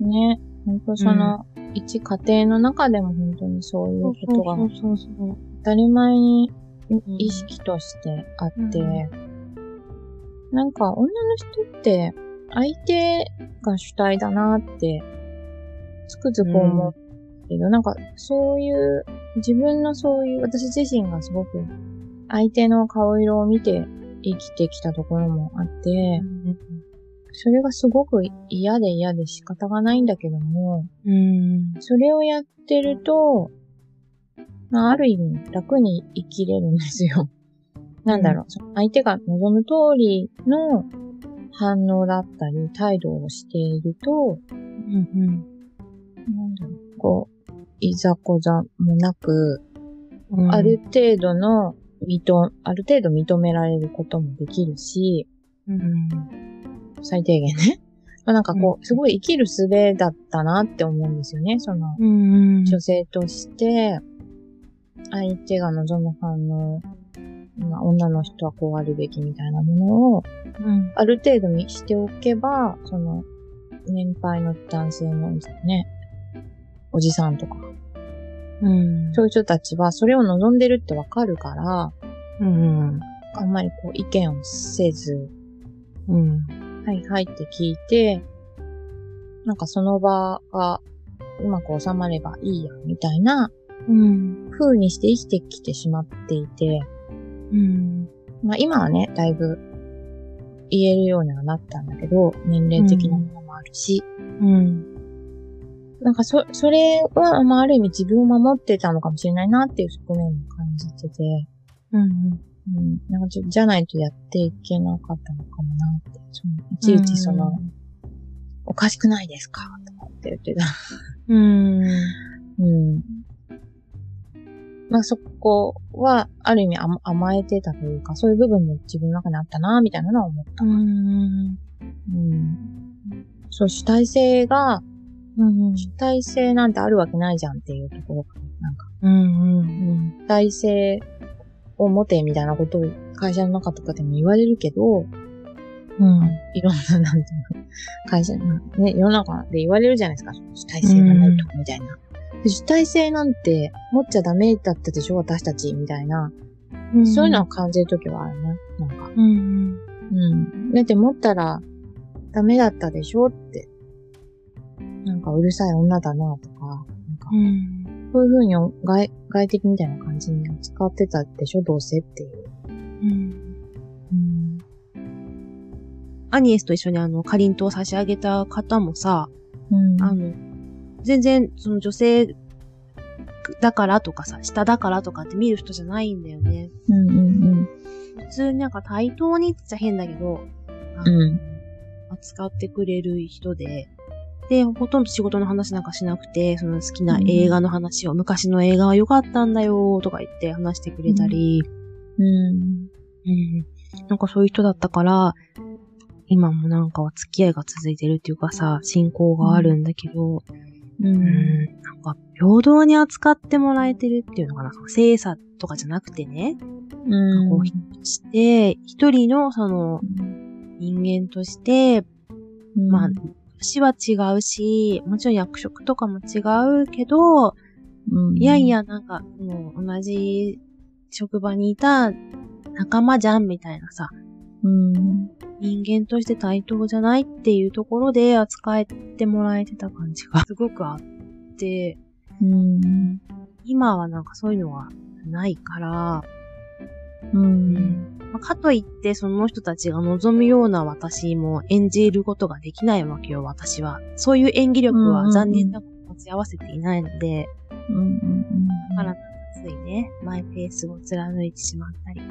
ね、本当その、一家庭の中でも本当にそういうことが。当たり前にうん意識としてあって、うん。なんか女の人って相手が主体だなってつくづく思うけど、なんかそういう自分のそういう私自身がすごく相手の顔色を見て生きてきたところもあって、それがすごく嫌で嫌で仕方がないんだけども、うん。それをやってると、まあ、ある意味楽に生きれるんですよ。なんだろう、その相手が望む通りの反応だったり、態度をしていると、うん。なんだろう、こう、いざこざもなく、うん。ある程度の認、ある程度認められることもできるし、うん。最低限ね。まあなんかこうう、すごい生きる術だったなって思うんですよね。その、うん。女性として、相手が望む反応、まあ、女の人はこうあるべきみたいなものを、うん。ある程度にしておけば、その、年配の男性のね、おじさんとか、うん。そういう人たちはそれを望んでるってわかるから、うん。あんまりこう意見をせず、うん。はいはいって聞いて、なんかその場がうまく収まればいいや、みたいなうん。風にして生きてきてしまっていて、うん。まあ今はね、だいぶ言えるようにはなったんだけど、年齢的なものもあるし、うん。なんかそ、それは、まあある意味自分を守ってたのかもしれないなっていう側面も感じてて、うん。うん、なんかじゃじゃないとやっていけなかったのかもなって、そのいちいちその、おかしくないですかとかって言ってた。うん。うん。まあそこは、ある意味甘甘えてたというか、そういう部分も自分の中にあったな、みたいなのは思った。うん。うん。そう、主体性が、うん。主体性なんてあるわけないじゃんっていうところかな。なんか、うん。うん。うん。主体性を持てみたいなことを会社の中とかでも言われるけど、うん。いろんな、なんていうの、会社、ね、世の中で言われるじゃないですか。主体性がないとかみたいな。で主体性なんて持っちゃダメだったでしょ私たちみたいな。うん。そういうのを感じるときはあるね。なんか。うん。うん。だって持ったらダメだったでしょって。なんかうるさい女だなとか、なんかうん。そういう風に外外的みたいな感じに扱ってたでしょどうせっていう。うん。うん。アニエスと一緒にあの、かりんとうを差し上げた方もさ、うん。あの、全然、その女性だからとかさ、下だからとかって見る人じゃないんだよね。うんうん普通になんか対等にって言っちゃ変だけど。うん。扱ってくれる人で、で、ほとんど仕事の話なんかしなくて、その好きな映画の話を、昔の映画は良かったんだよとか言って話してくれたり、うん。うん。なんかそういう人だったから、今もなんかは付き合いが続いてるっていうかさ、信仰があるんだけど、う。うん。ん、なんか平等に扱ってもらえてるっていうのかな、その性差とかじゃなくてね、うん。こうして、一人のその人間として、まあ、年は違うし、もちろん役職とかも違うけど、うん、いやいや、なんか、もう同じ職場にいた仲間じゃんみたいなさ、うん。人間として対等じゃないっていうところで扱ってもらえてた感じが すごくあって、うん。今はなんかそういうのはないから、うん。まあ、かといってその人たちが望むような私も演じることができないわけよ、私は。そういう演技力は残念なく持ち合わせていないので、うん。うん。だからついね、マイペースを貫いてしまったり、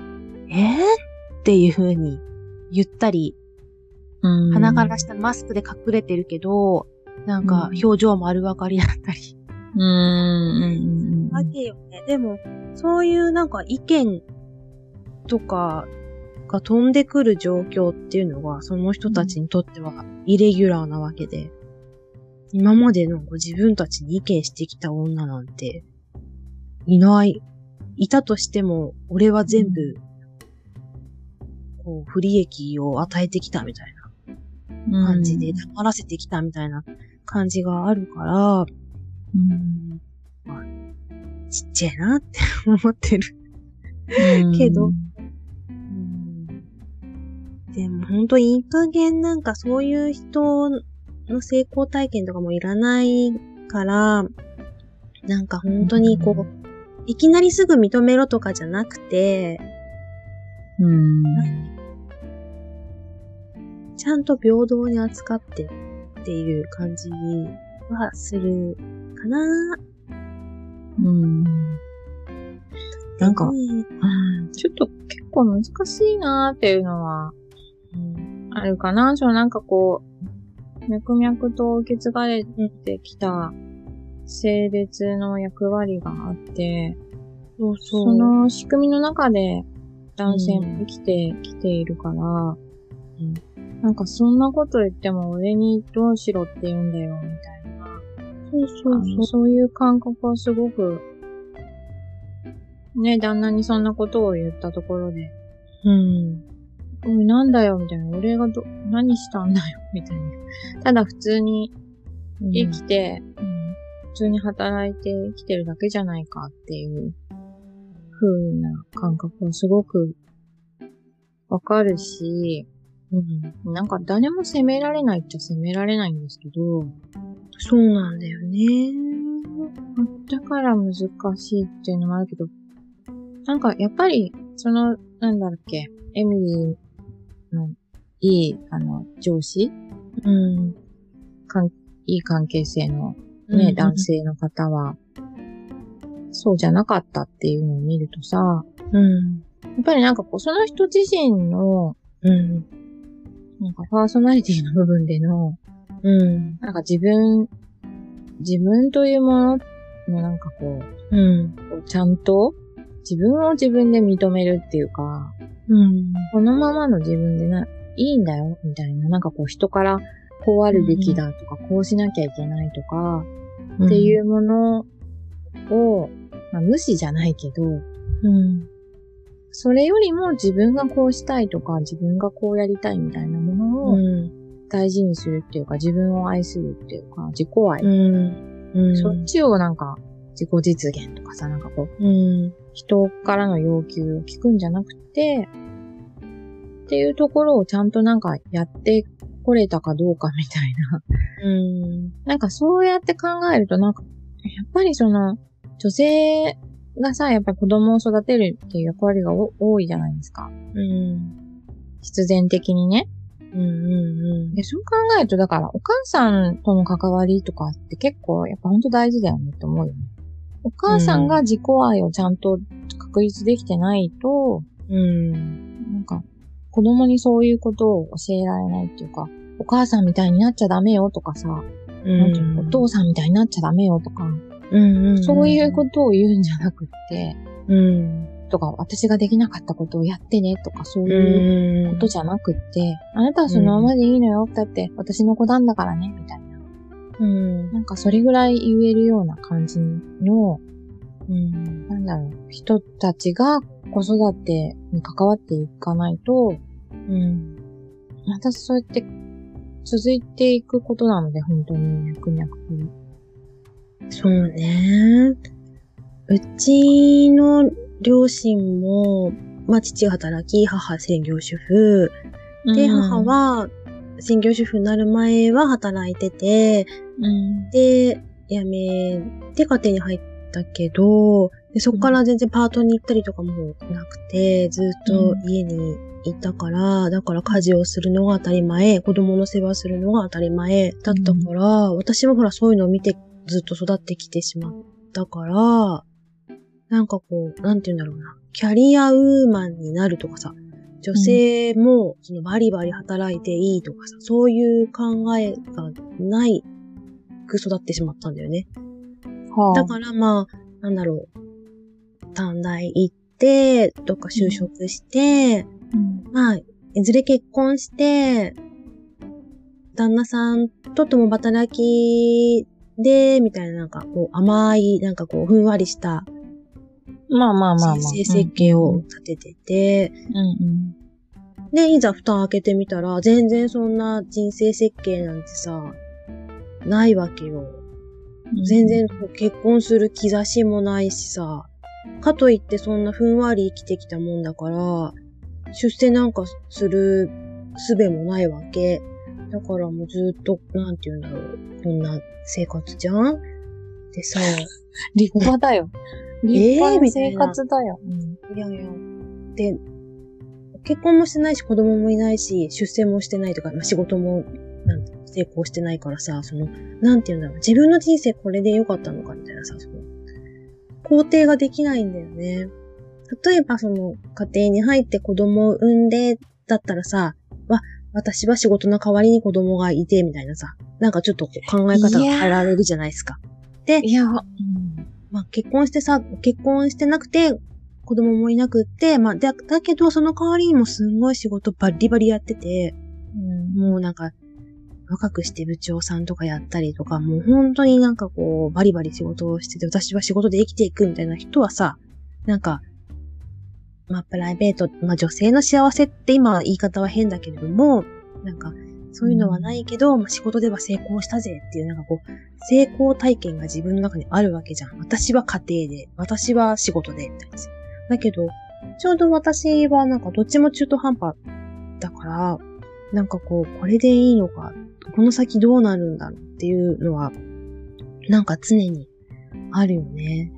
えー、っていう風に言ったり、うん。鼻から下マスクで隠れてるけど、なんかうん表情丸分かりだったり。うん。うん。わけよね。でも、そういうなんか意見とかが飛んでくる状況っていうのが、その人たちにとってはイレギュラーなわけで、今までなんか自分たちに意見してきた女なんて、いない。いたとしても、俺は全部、こう、不利益を与えてきたみたいな感じで、黙らせてきたみたいな感じがあるから、うん。まあ、ちっちゃいなって思ってる。けどうんでも本当いい加減なんかそういう人の成功体験とかもいらないから、なんか本当にこう、いきなりすぐ認めろとかじゃなくて、うん。ちゃんと平等に扱ってっていう感じはするかな。うん。なんか、ねうんちょっと結構難しいなーっていうのはうんあるかな？そのなんかこう、脈々と受け継がれてきた性別の役割があって、そうそ。そうの仕組みの中で男性うんも生きてきているから、なんかそんなこと言っても俺にどうしろって言うんだよみたいな。そうそうあのそういう感覚はすごく、ね、旦那にそんなことを言ったところで、うん。おい、なんだよ、みたいな。俺がど、何したんだよ、みたいな。ただ普通に生きて、うん普通に働いて生きてるだけじゃないかっていう風な感覚はすごくわかるし、うん。なんか誰も責められないっちゃ責められないんですけど、そうなんだよね。だから難しいっていうのもあるけど、なんかやっぱり、その、なんだっけ、エミリーのいい、あの、上司？うん。かんいい関係性のね、うん男。性の方は、そうじゃなかったっていうのを見るとさ、うん。やっぱりなんかこう、その人自身の、うん。なんかパーソナリティの部分での、うん。なんか自分、自分というもののなんかこう、うん。こうちゃんと自分を自分で認めるっていうか、うん。このままの自分でな、いいんだよ、みたいな。なんかこう人からこうあるべきだとか、こうしなきゃいけないとか、っていうものを、まあ、無視じゃないけど、うん。それよりも自分がこうしたいとか、自分がこうやりたいみたいなものをうん。大事にするっていうか、自分を愛するっていうか、自己愛。うん。うん。そっちをなんか、自己実現とかさ、なんかこう、うん。人からの要求を聞くんじゃなくて、っていうところをちゃんとなんかやってこれたかどうかみたいな。うん。なんかそうやって考えるとなんか、やっぱりその、女性がさ、やっぱり子供を育てるっていう役割がお多いじゃないですか。うん。必然的にね。うん。うん。で、そう考えると、だから、お母さんとの関わりとかって結構、やっぱ本当大事だよねって思うよね。お母さんが自己愛をちゃんと確立できてないと、うん。なんか、子供にそういうことを教えられないっていうか、お母さんみたいになっちゃダメよとかさ、なんていうのお父さんみたいになっちゃダメよとか、うん。そういうことを言うんじゃなくって、うん。とか、私ができなかったことをやってねとか、そういううん。ことじゃなくって、あなたはそのままでいいのよ。だって、私の子なんだからね、みたいな。うん。なんかそれぐらい言えるような感じの、うん。なんだろう、人たちが子育てに関わっていかないと、うん。またそうやって続いていくことなので、本当に脈々と。そうね。うちの両親も、まあ、父が働き、母専業主婦。で、母、は、専業主婦になる前は働いてて、うん。で、辞めて家庭に入ったけど、でそこから全然パートに行ったりとかもなくて、ずっと家にいたから、だから家事をするのが当たり前、子供の世話するのが当たり前だったから、私もほらそういうのを見てずっと育ってきてしまったから、なんかこう、なんて言うんだろうな。キャリアウーマンになるとかさ、女性もそのバリバリ働いていいとかさ、そういう考えがないく育ってしまったんだよね。はあ、だからまあ、なんだろう。短大行って、どっか就職して、うん、まあ、いずれ結婚して、旦那さんと共働きで、みたいななんかこう甘い、なんかこうふんわりしたまあまあまあまあ。人生設計を立ててて、うんうん。で、いざ蓋開けてみたら、全然そんな人生設計なんてさ、ないわけよ。全然結婚する兆しもないしさ、かといってそんなふんわり生きてきたもんだから、出世なんかする術もないわけ。だからもうずっと、なんて言うんだろう。こんな生活じゃん？でさ、立派だよ。えー？立派な生みたいな活だよ。いやいや、で、結婚もしてないし子供もいないし、出世もしてないとか、まあ、仕事もなんて成功してないからさ、その、なんて言うんだろう。自分の人生これで良かったのかみたいなさ、その、肯定ができないんだよね。例えばその、家庭に入って子供を産んで、だったらさ、わ、私は仕事の代わりに子供がいて、みたいなさ、なんかちょっとこう考え方が変えられるじゃないですか。で、いや、うんまあ、結婚してさ、結婚してなくて、子供もいなくって、まあ、だ、だけど、その代わりにもすんごい仕事バリバリやってて、うんもうなんか、若くして部長さんとかやったりとか、もう本当になんかこう、バリバリ仕事をしてて、私は仕事で生きていくみたいな人はさ、なんか、まあ、プライベート、まあ、女性の幸せって今言い方は変だけれども、なんか、そういうのはないけど、まあ、仕事では成功したぜっていう、なんかこう、成功体験が自分の中にあるわけじゃん。私は家庭で、私は仕事で、みたいな。だけど、ちょうど私はなんかどっちも中途半端だから、なんかこう、これでいいのか、この先どうなるんだろうっていうのは、なんか常にあるよね。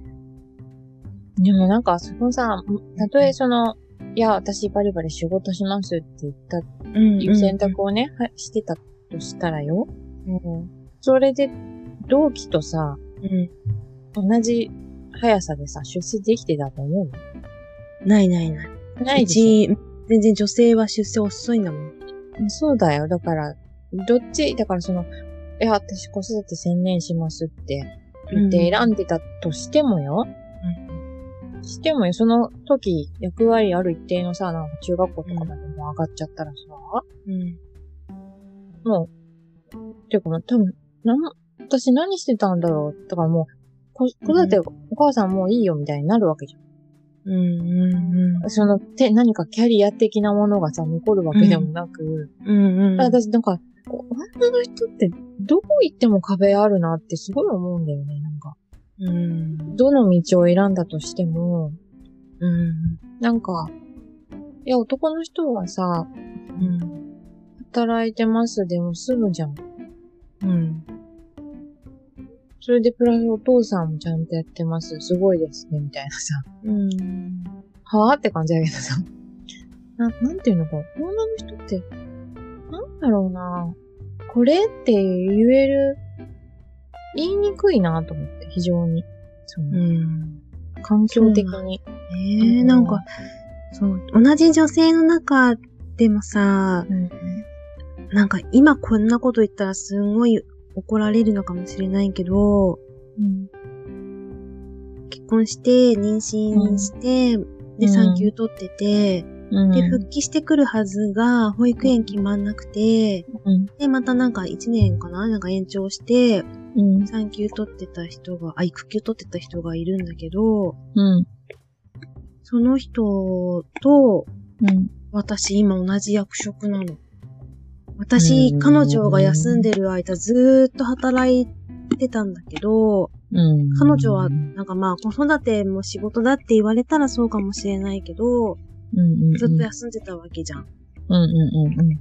でもなんか、そのさ、たとえその、いや、私バリバリ仕事しますって言ったうんいう選択をね、はしてたとしたらよ。うん。それで、同期とさ、うん。同じ速さでさ、出世できてたと思ないないない。うないうでしち、全然女性は出世遅いんだもん。ょそうだよ。だから、どっち、だからその、いや、私子育て専念しますって言って選んでたとしてもよ。してもよ、その時、役割ある一定のさ、なんか中学校とかまでも上がっちゃったらさ、うん。もう、ていうかもう多分、な、私何してたんだろうとかもう、こ子育て、お母さんもういいよみたいになるわけじゃん。うんうんその、て、何かキャリア的なものがさ、残るわけでもなく、うん。うんうん。私なんか、女の人ってどこ行っても壁あるなってすごい思うんだよね、なんか。うん。どの道を選んだとしても、うん。なんか、いや、男の人はさ、うん。働いてますでも済むじゃん。うん。それでプラスお父さんもちゃんとやってます。すごいですね、みたいなさ。うん。はぁ？って感じだけどさ。な、なんていうのか、女の人って、だろうなこれって言える、言いにくいなと思って、非常に。その、うん。環境的に。ええなんか、そう、同じ女性の中でもさ、うん。なんか今こんなこと言ったらすんごい怒られるのかもしれないけど、うん。結婚して、妊娠して、で、産休取ってて、うん。で、復帰してくるはずが、保育園決まんなくて、うん。で、またなんか1年かななんか延長して、うん。産休取ってた人が、あ、育休取ってた人がいるんだけど、うん。その人と、うん。私今同じ役職なの。私う、ん彼女が休んでる間ずーっと働いてたんだけど、うん。彼女はなんかまあ子育ても仕事だって言われたらそうかもしれないけど。ずっと休んでたわけじゃん。うんうんうんうん。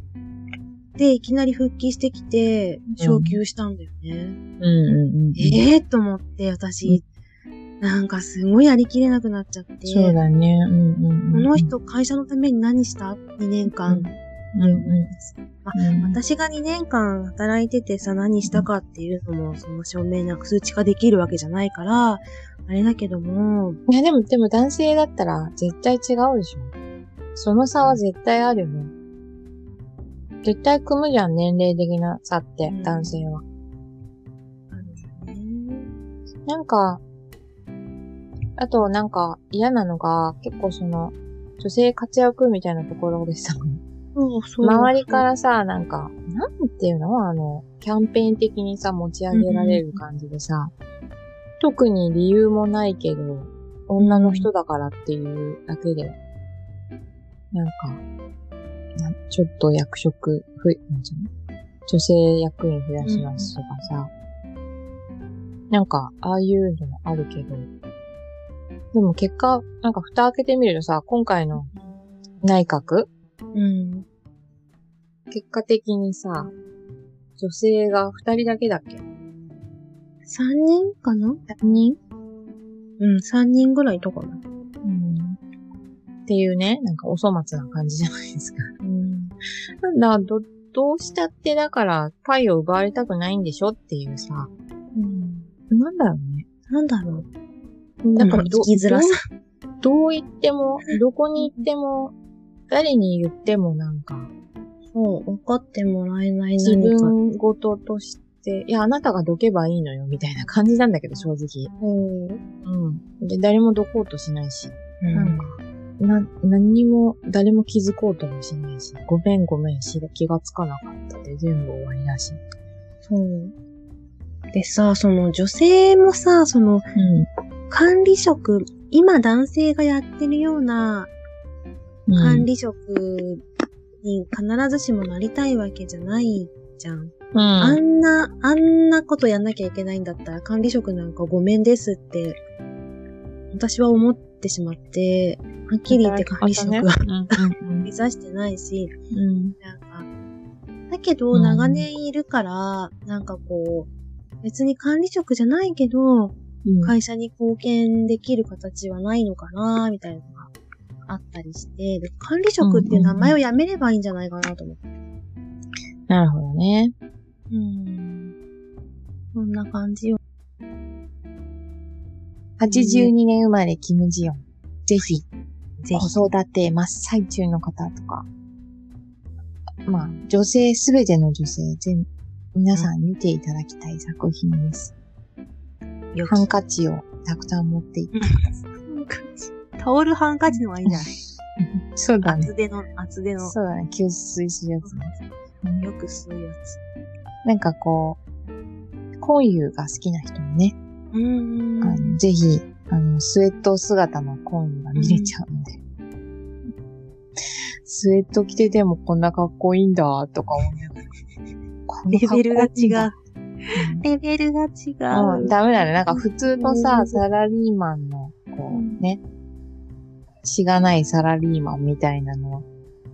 で、いきなり復帰してきて、昇給したんだよね。うんうんうん。ええー、と思って、私、なんかすごいやりきれなくなっちゃって。そうだね。うんうんうん。この人、会社のために何した ?2 年間。うんうんまうん。私が2年間働いててさ、何したかっていうのも、その証明なく数値化できるわけじゃないから、あれだけども、いやでも、でも男性だったら絶対違うでしょ。その差は絶対あるよね。絶対組むじゃん、年齢的な差って、うん男性は。あるね。なんか、あとなんか嫌なのが、結構その、女性活躍みたいなところでさ、そうそう。周りからさ、なんか、なんていうの？あの、キャンペーン的にさ、持ち上げられる感じでさ、特に理由もないけど、女の人だからっていうだけで、なんか、なちょっと役職、ふ、なんつうの？女性役員増やしますとかさ、なんか、ああいうのもあるけど、でも結果、なんか蓋開けてみるとさ、今回の内閣うん。結果的にさ、女性が二人だけだっけ？3人かな？三人うん、3人ぐらいとかな。うん。っていうね、なんかお粗末な感じじゃないですか。うん。なんだ、ど、どうしたってだから、パイを奪われたくないんでしょっていうさ、うん。なんだろうね。なんだろう。だから生きづらさ。どう、言っても、どこに行っても、誰に言ってもなんか、そう、分かってもらえない自何か。分ごととして、いや、あなたがどけばいいのよ、みたいな感じなんだけど、正直。うん。うん。で、誰もどこうとしないし。うんなんか、な、何にも、誰も気づこうともしないし、ごめんごめんし、気がつかなかったで全部終わりだし。そう。でさ、その女性もさ、そのうん。管理職、今男性がやってるような管理職に必ずしもなりたいわけじゃないじゃん。うん。あんな、あんなことやんなきゃいけないんだったら管理職なんかごめんですって、私は思ってしまって、はっきり言って管理職はうん。目指してないし、うん。なんか、だけどうん長年いるから、なんかこう、別に管理職じゃないけど、うん。会社に貢献できる形はないのかなみたいなのがあったりして、で管理職っていう名前をやめればいいんじゃないかなと思って。なるほどね。うん。こんな感じよ。82年生まれ、キム・ジヨン。ぜひ、ぜひ。子育て真っ最中の方とか、まあ、女性、すべての女性、全、皆さん見ていただきたい作品です。よハンカチをたくさん持っていって、ハンカチ。タオルハンカチの方がいいんじゃない そうだね。厚手の、厚手の。そうだね。吸水するやつね。よく吸うやつ。なんかこう、コイユが好きな人もね、うーん。あのぜひ、あの、スウェット姿のコイユが見れちゃうんで。スウェット着ててもこんなかっこいいんだ、とか思いながら。レベルが違う。う。レベルが違うん、ダメだね。なんか普通のうさ、んサラリーマンの、こうんう、ね、しがないサラリーマンみたいなの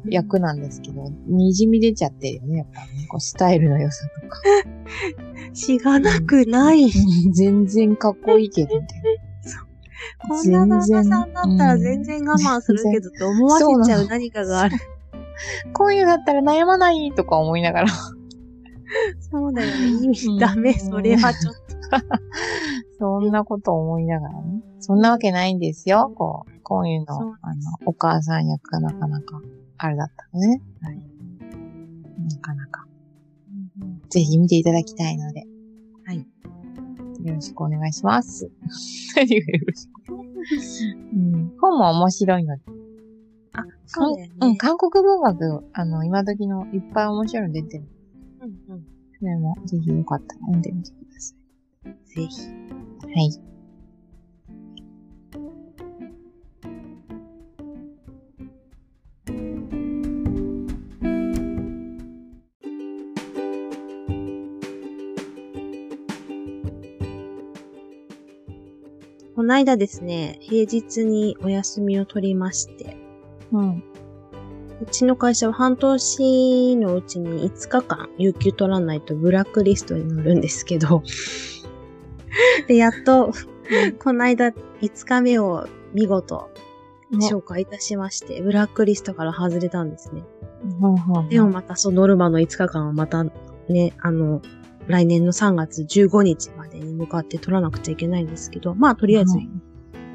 役なんですけど、にじみ出ちゃってるよね、やっぱね。こう、スタイルの良さとか。しがなくない。全然かっこいいけど、みたいな。こんな旦那さんだったら全然我慢するけどって思わせちゃう何かがある。こういうだったら悩まないとか思いながら。そうだよね。意味ダメ。うんそれはちょっ そんなこと思いながらね。そんなわけないんですよ。こう、こういうの、あの、お母さん役がなかなか、あれだったのね。はい。なかなか。ぜひ見ていただきたいので。はい。よろしくお願いします。何がよろしく。うん。本も面白いので。あ、そうだよね。うん、韓国文学、あの、今時のいっぱい面白いの出てる。うんうんそれも、ぜひよかったら読んでみてくださぜひ。い。はい。こないだですね、平日にお休みを取りまして、うん。うちの会社は半年のうちに5日間有給取らないとブラックリストに載るんですけど、で、やっと、この間5日目を見事紹介いたしまして、ブラックリストから外れたんですね。でもまたそのノルマの5日間はまたね、あの、来年の3月15日までに向かって取らなくちゃいけないんですけど、まあとりあえず、うん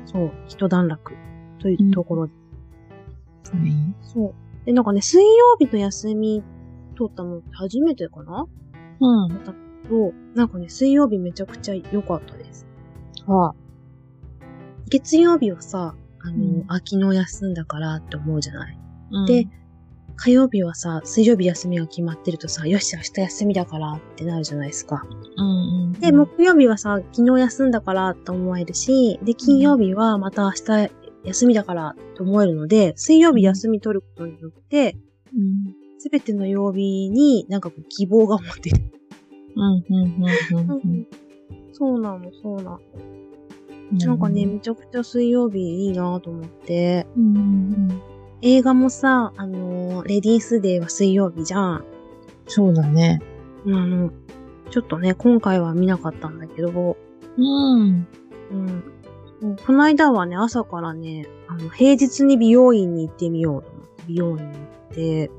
そう、一段落というところで。はい。そう。で、なんかね、水曜日の休み取ったのって初めてかな？うん。と、なんかね、水曜日めちゃくちゃ良かったです。は月曜日はさ、あの、うんあ、昨日休んだからって思うじゃない？あ。で、火曜日はさ、水曜日休みが決まってるとさ、よし、明日休みだからってなるじゃないですか。うんうん。で、木曜日はさ、昨日休んだからと思えるし、で、金曜日はまた明日休みだからと思えるので、水曜日休み取ることによって、うん。すべての曜日になんかこう希望が持てる。うん、うん、うん、うん。そうなの、そうなの。なんかね、めちゃくちゃ水曜日いいなと思って。うん、うん。映画もさ、あのーレディースデーは水曜日じゃん。そうだね。あの、ちょっとね、今回は見なかったんだけど、うん。うん。この間はね、朝からね、あの、平日に美容院に行ってみようと思って、美容院に行って、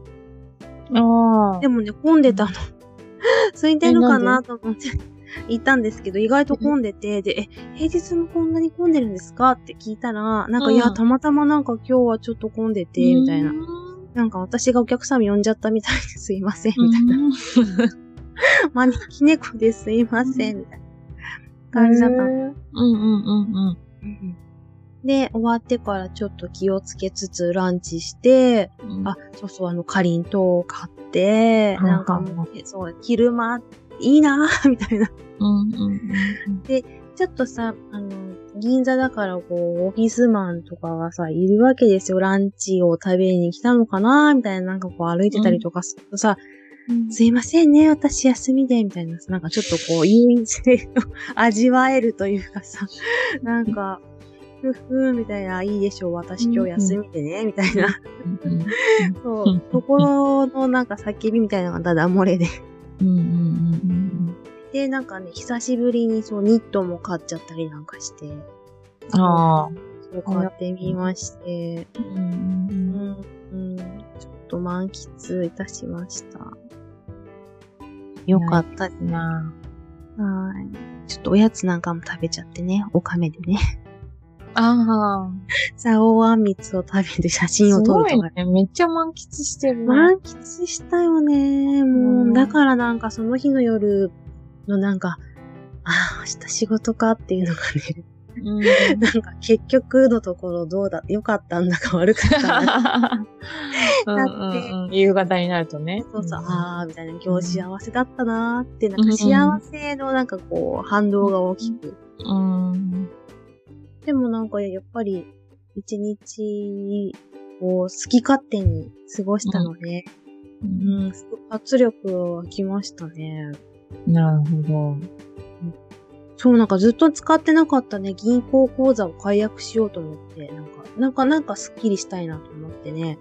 ああ。でもね、混んでたの。空いてるかなと思って行ったんですけど、意外と混んでて、で、え、平日もこんなに混んでるんですか？って聞いたら、なんか、うん。いや、たまたまなんか今日はちょっと混んでて、みたいな。なんか私がお客様呼んじゃったみたい ですいません、みたいな。招き猫ですいません、みたいな。感じだった。の。うん、うん、うん、で、終わってからちょっと気をつけつつランチして、うん。あ、そうそう、あの、かりんとうを買って、うんなんかもう、そう、昼間、いいなぁ、みたいな。うん、うん、ちょっとさ、あの、銀座だからこう、オフィスマンとかがさ、いるわけですよ。ランチを食べに来たのかなみたいな、なんかこう歩いてたりとかするとさ、うん。すいませんね、私休みで、みたいな、なんかちょっとこう、優位性を味わえるというかさ、なんか、ふふーみたいな、いいでしょう、私今日休みでね、みたいな、うん、そう、ところのなんか叫びみたいなのがダダ漏れで。うん、うん。で、なんかね、久しぶりにそう、ニットも買っちゃったりなんかして、ああ。そう買ってみまして、うん、うん、うん、ちょっと満喫いたしました。よかったなはい。ちょっとおやつなんかも食べちゃってね、おかめでね。ああ。さあ、大あんみつを食べて写真を撮るとか。ね。めっちゃ満喫してるね。満喫したよね。もうだからなんかその日の夜のなんか、ああ、明日仕事かっていうのがね、うん。なんか結局のところどうだ、良かったんだか悪かったんだか。うんうんうん夕方になるとね。そうそう、んあーみたいな、今日幸せだったなーって、なんか幸せのなんかこう、反動が大きく。うん。でもなんかやっぱり、一日を好き勝手に過ごしたので、うん、すごく圧力湧きましたね。なるほど。そう、なんかずっと使ってなかったね、銀行口座を解約しようと思って、なんか、なんか、なんかスッキリしたいなと思ってね、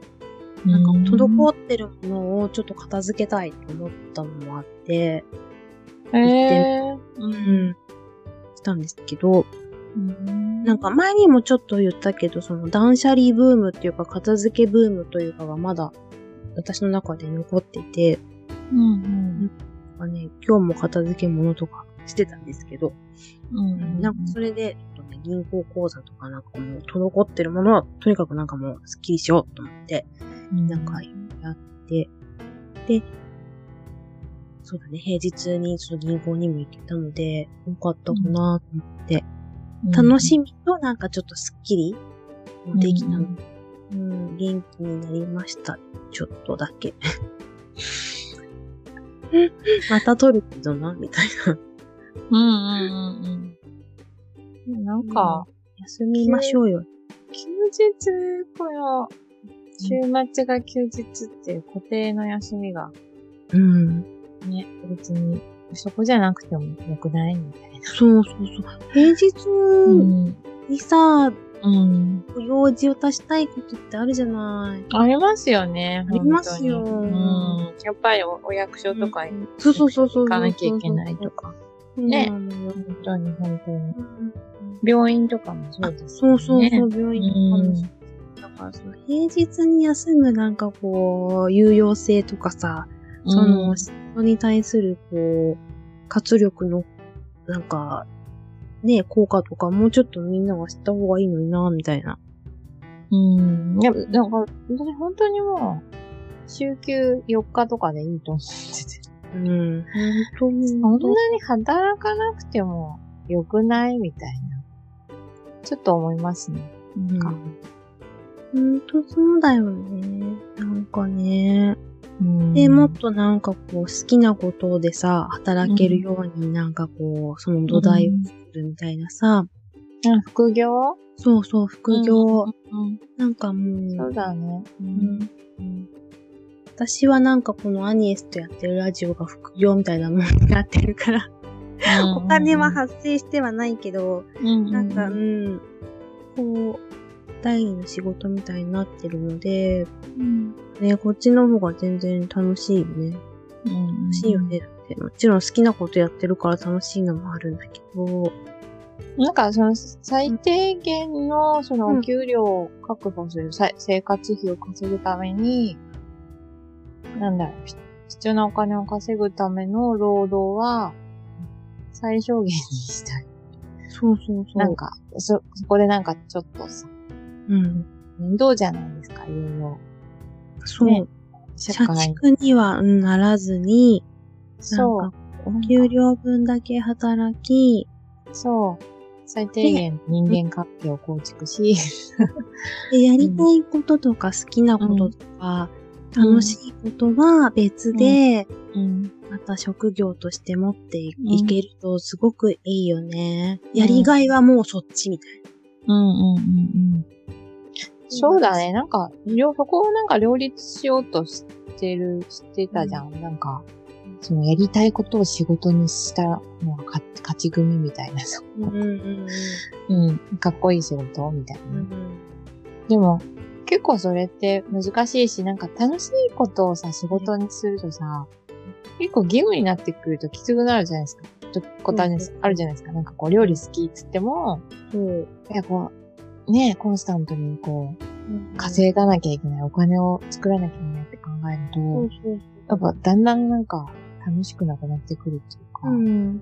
なんか滞ってるものをちょっと片付けたいと思ったのもあって、ええう。ん、したんですけど、うんなんか前にもちょっと言ったけど、その断捨離ブームっていうか片付けブームというかがまだ私の中で残っていて、うんまあね、今日も片付け物とかしてたんですけど、うん。なんかそれで、ちょっとね、銀行口座とかなんかもう滞ってるものは、とにかくなんかもうスッキリしようと思って、なんかやって、で、そうだね、平日にその銀行にも行けたので、よかったかなと思って、楽しみとなんかちょっとスッキリもできたの。うん、元気になりました。ちょっとだけ。また撮るけどな、みたいな。うんうんうんうん。なんか、休みましょうよ。休日、この、週末が休日っていう固定の休みがうん。ね、別に、そこじゃなくてもよくないみたいな。そうそうそう。平日うん。にさ、うん。用事を足したいことってあるじゃない。ありますよね。ありますようん。やっぱりおお役所とか行そうそうそうそう。かなきゃいけないとか。ね。本当に本当に。うん病院とかもそうですそう。そうそう、病院とかもそうだからその平日に休むなんかこう、有用性とかさ、その、仕事に対するこう、活力の、なんか、ね、効果とかもうちょっとみんなが知った方がいいのにな、みたいな。うん。いや、なんか、私本当にもう、週休4日とかでいいと思ってて。うん。本当に。そんなに働かなくても良くないみたいな。ちょっと思いますね。なんか。ほんとそうだよね。なんかね。うん。で、もっとなんかこう、好きなことでさ、働けるようになんかこう、その土台を作るみたいなさ、あ副業？そうそう、副業、うんなんかもう、そうだね。ううん。うん。私はなんかこのアニエスとやってるラジオが副業みたいなものになってるから、お金は発生してはないけど、うん。なんか、うん、こう、第二の仕事みたいになってるので、うんね、こっちの方が全然楽しいよね。うん楽しいよね。だってもちろん好きなことやってるから楽しいのもあるんだけど、なんか、その、最低限の、その、お給料を確保する、さ生活費を稼ぐために、なんだろう、ひ必要なお金を稼ぐための労働は、最小限にしたい。そうそうそう。なん、か、そ、そこでなんかちょっとさ、うん。面倒じゃないですか、いろいろ。そう。ね社。畜にはうんならずに、そなんかお給料分だけ働き、う、そう。最低限人間関係を構築し、でやりたいこととか好きなこととか、楽しいことは別で、うん。また職業として持っていけるとすごくいいよね。やりがいはもうそっちみたいうんうんうんうん。そうだね。なんか、両、そこをなんか両立しようとしてる、してたじゃん。なんか、そのやりたいことを仕事にしたのが勝勝ち組みたいな。うんうんうん。かっこいい仕事みたいな。うん。でも、結構それって難しいし、なんか楽しいことをさ、仕事にするとさ、結構義務になってくるときつくなるじゃないですか。ちょっとことあるじゃないですか。なんかこう、料理好きっつっても、そう。いや、こう、ねコンスタントにこう、うん稼がなきゃいけない、お金を作らなきゃいけないって考えると、そうそうやっぱだんだんなんか楽しくなくなってくるっていうか、そう。うん。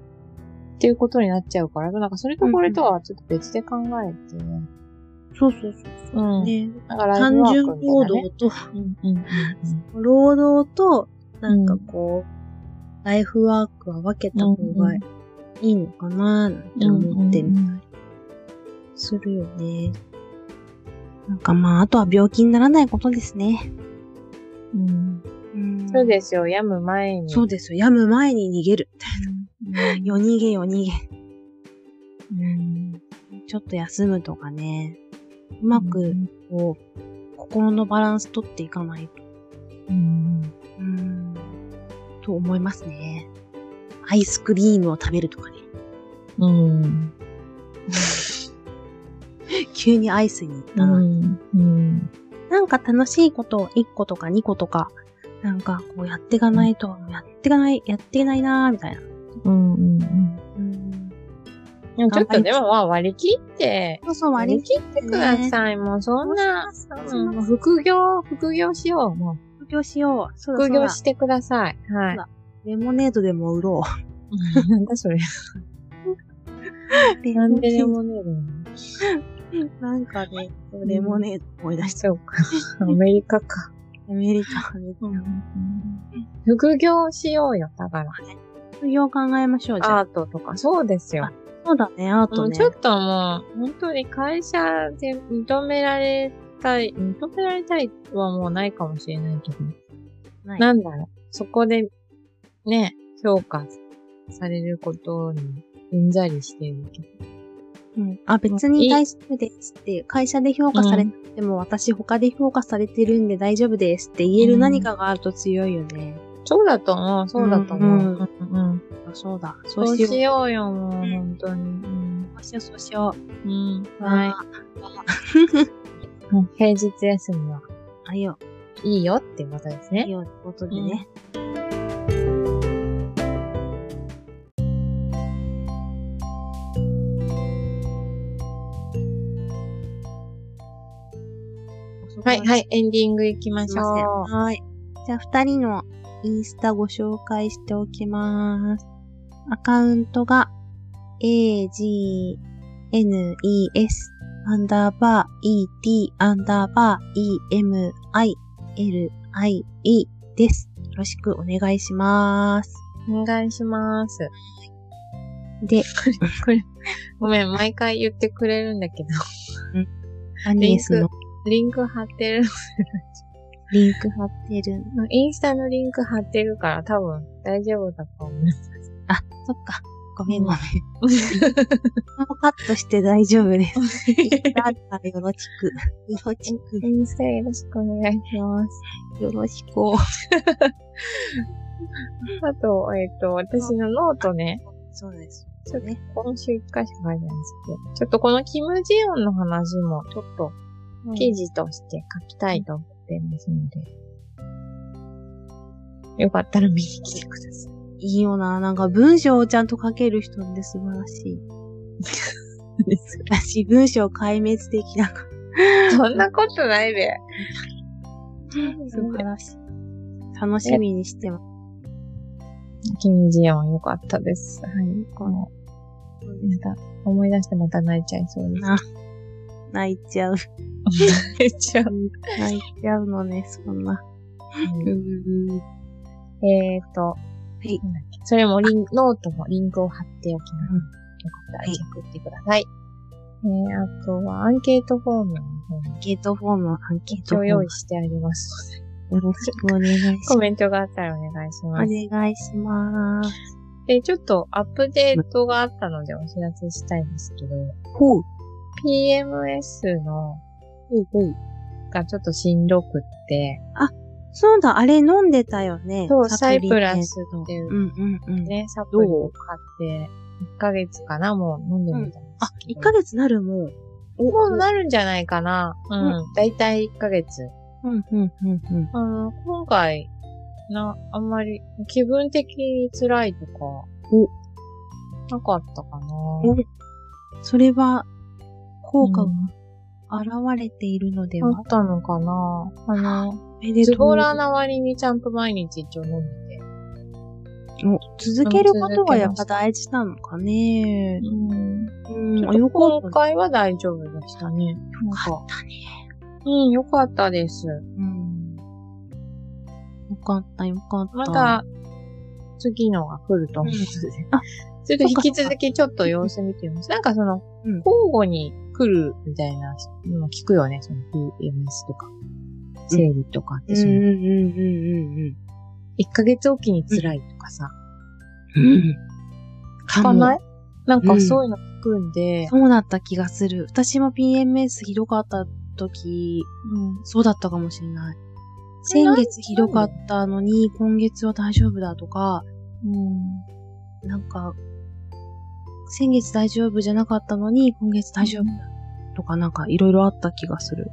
っていうことになっちゃうから、なんかそれとこれとはちょっと別で考えて、そうそうそう。うん。ね。だから単純労ね、働と、うんうんうん労働と、なんかこう、ライフワークは分けた方がいいのかななんて思ってみたり。するよね。なんかまあ、あとは病気にならないことですね。うん。うんそうですよ、病む前に。そうですよ。病む前に逃げる。うん。夜逃げ夜逃げ。うん。ちょっと休むとかね。うまく、こう、心のバランス取っていかないと。うん。うん。と思いますね。アイスクリームを食べるとかね。うん。急にアイスに行ったな。うん。うん。なんか楽しいことを1個とか2個とか、なんかこうやっていかないと、やっていかない、やっていけないなーみたいな。うん。うん。うん。でもちょっとでもまあ割り切って、そうそう、割り切ってください。もうそんな、副業、副業しよう。も副業しよう。そう副業してください。はい。レモネードでも売ろ なんだそれ。う。なんでレモネード なんかね、レモネード思い出した。そうか。アメリカか。アメリカで。副業しようよ。だから。副業考えましょう、じゃあ。アートとか。そうですよ。そうだね、アートね。ちょっともう、本当に会社で認められたい、認められたいはもうないかもしれないけど。ないなんだろう。そこで、ね、評価されることにうんざりしてるけど。うんあ、別に大丈夫ですって、会社で評価されなくても、私他で評価されてるんで大丈夫ですって言える何かがあると強いよね。そうだと思う、そうだと思う。ううんんうんあそうだ。そそううしよう。しようよ、もう、うん本当に。うん。そうしよう、そうしようん。う。はい。平日休みはあ、いいよ。いいよってことですね。いいよってことでね。はい、はい、エンディング行きまし。ょはい。じゃあ、二人のインスタご紹介しておきます。アカウントが、agnes アンダーバー et アンダーバー emilie です。よろしくお願いします。う。お願いします。で、これ、ごめん、毎回言ってくれるんだけど、アニエスのリンク貼ってる。リンク貼ってる。インスタのリンク貼ってるから多分大丈夫だと思う。あ、そっか。ごめんごめん。もうカットして大丈夫です。だったらよろしく。よろしく。インスタよろしくお願いします。よろしく。あと、えっ、と、私のノートね、そうです。ちょっと今週一回しか書いてないんですけど、ちょっとこのキム・ジヨンの話もちょっと記事として書きたいと思っていますので、よかったら見に来てください。いいよな。なんか文章をちゃんと書ける人って素晴らしい。私、文章壊滅的だかそんなことないべ。ら。素晴らしい。楽しみにしてます。キム・ジヨンよかったです。はい。この、また、思い出してまた泣いちゃいそうです。な泣いちゃう。泣いちゃう。泣いちゃうのね、そんな。えーと、いなんだっけそれもリン、ノートもリンクを貼っておきます。うんよかったらチェックしてください。えー、あとはアンケートフォームの方にアンケートフォーム、アンケートフォームを用意。してありますよろしくお願いします。コメントがあったらお願いします。お願いします。で、ちょっとアップデートがあったのでお知らせしたいんですけど、ほう。PMS のほうほう。がちょっとしんどくって、そうだ、あれ飲んでたよね。そうサイプラスっていううんうんうん。ね、サプリを買って、1ヶ月かな、もう飲んでみたんですあ、けど。1ヶ月なるもう。もうなるんじゃないかな。うん。だいたい1ヶ月。うん、うん、うん、うん。あの、今回、な、あんまり気分的に辛いとか、なかったかな。おそれは、効果がうん現れているのであは、ったのかな？あの、ズボラな割にちゃんと毎日一応飲んでて。お続けることがやっぱ大事なのかね。うん。うん、あよよかった今回は大丈夫でしたね。よかったね。うん、よかったです。うん。よかった、よかった。また、次のが来ると思うので。あそれと引き続きちょっと様子見てみます。なんかその、うん交互に来るみたいなのも聞くよね。その PMS とか、生理とかって、その、うんうんうんうん1ヶ月おきに辛いとかさ、うん。聞かない？なんかそういうの聞くんで、そうだった気がする。私も PMS ひどかった時、うんそうだったかもしれない。先月ひどかったのに、今月は大丈夫だとか、うん。なんか、先月大丈夫じゃなかったのに、今月大丈夫だとか、なんかいろいろあった気がする。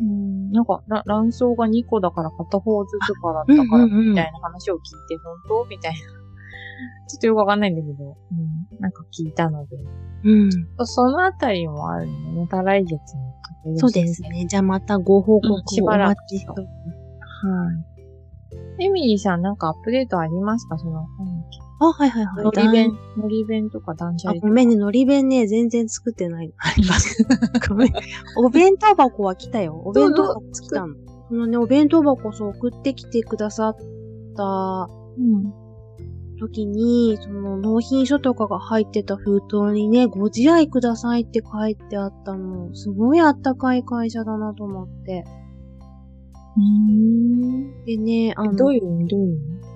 うんなんか、ら卵巣が2個だから片方ずつからだったから、みたいな話を聞いて、本当？みたいな。ちょっとよくわかんないんだけど、うん、なんか聞いたので。うん。そのあたりもあるのね。また来月に。そうですね。じゃあまたご報告をうんしばらくはい。エミリーさんなんかアップデートありますか？その、あ、はいはいはい。のり弁、のり弁とか断捨あ、離とか。ごめんね、のり弁ね、全然作ってないの。あります。ごめん。お弁当箱は来たよ。お弁当箱来たの。このね、お弁当箱そう送ってきてくださったうん。時に、その納品書とかが入ってた封筒にね、ご自愛くださいって書いてあったの。すごいあったかい会社だなと思って。うん。でね、あの、どういう意味？どういう意味？大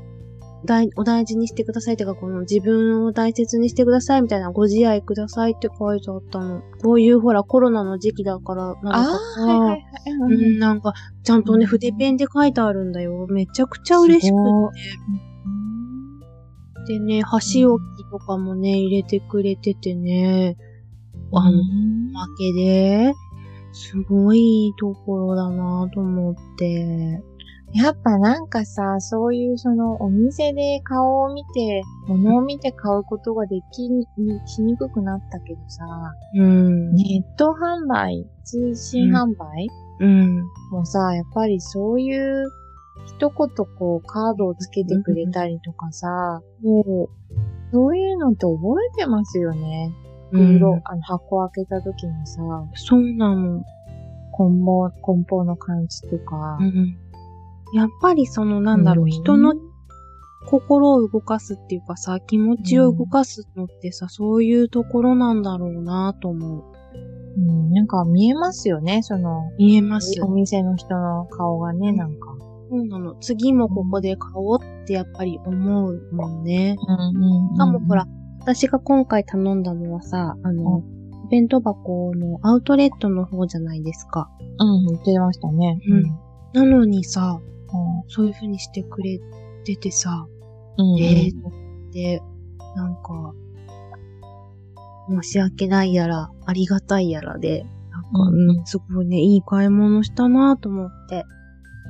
お大事にしてくださいってか、この自分を大切にしてくださいみたいなご自愛くださいって書いてあったの。こういうほらコロナの時期だからなのかはいはいはい。うん、なんか、ちゃんとね、うん筆ペンで書いてあるんだよ。めちゃくちゃ嬉しくて。でね、箸置きとかもね、入れてくれててね、あの、おまけで、すごいいいところだなと思って。やっぱなんかさ、そういうそのお店で顔を見て、物を見て買うことができに、しにくくなったけどさ、うん。ネット販売、通信販売、うん。もさ、やっぱりそういう一言こうカードをつけてくれたりとかさ、もう、そういうのって覚えてますよね。うん袋、あの箱開けた時にさ、そうなの。梱包、梱包の感じとか。うん。やっぱりそのなんだろう、人の心を動かすっていうかさ、気持ちを動かすのってさ、そういうところなんだろうなと思う。うん、なんか見えますよね、その、見えます。お店の人の顔がね、なんか。そうなの。次もここで買おうってやっぱり思うもんね。うんうんしかもほら、私が今回頼んだのはさ、あの、お弁当箱のアウトレットの方じゃないですか。うん、言ってましたね。うんなのにさ、うそういう風にしてくれててさ、ん。うん。えーって、なんか、申し訳ないやら、ありがたいやらで、なんか、うんうん、すごいね、いい買い物したなと思って。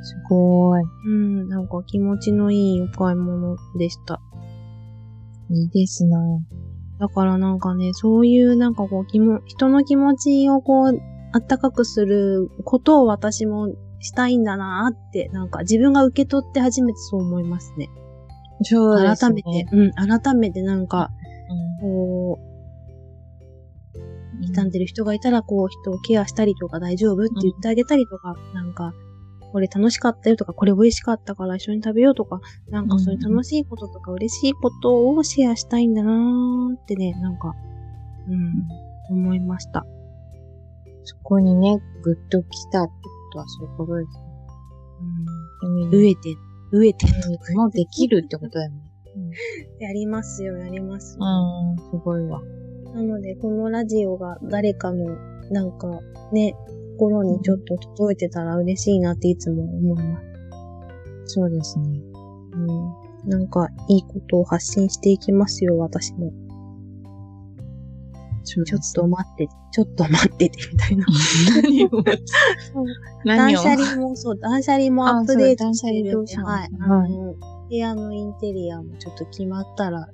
すごい。うん、なんか気持ちのいいお買い物でした。いいですなだからなんかね、そういうなんかこう、気も、人の気持ちをこう、あったかくすることを私もしたいんだなって、なんか自分が受け取って初めてそう思いますね。そうです改ね。めて、うん、改めてなんか、うこう、ん。傷んでる人がいたら、こう、人をケアしたりとか大丈夫って言ってあげたりとか、なんか、これ楽しかったよとか、これ美味しかったから一緒に食べようとか、なんかそういう楽しいこととか嬉しいことをシェアしたいんだなーってね、なんか、うん、思いました。そこにね、ぐっと来たってことはそういうことですね。うん、で飢えて、飢えて。もうできるってことだよね。やりますよ、やりますよ。うん、すごいわ。なので、このラジオが誰かの、なんか、ね、心にちょっと届いてたら嬉しいなっていつも思います。そうですね。うん。なんか、いいことを発信していきますよ、私も。ちょっと待って、ちょっと待ってて、みたいな。何を？何を？断捨離もそう、断捨離もアップデートしてるんはい。あの、部屋のインテリアもちょっと決まったら、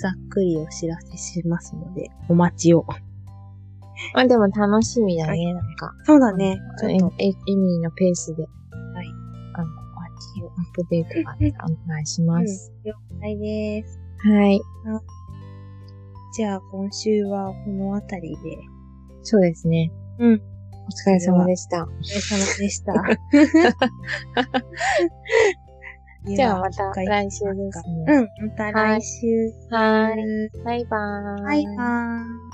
ざっくりお知らせしますので、お待ちを。まあでも楽しみだはね、なんか。そうだね。ちょっと、え、エミーのペースで。はい。あの、アップデートがね、お願いします。了解です。はい。じゃあ、今週はこのあたりで、そうですね。うん。お疲れ様でした。お疲れ様でした。じゃあまた来週ですね。うん、また来週。はい。バイバーイ。バイバーイ。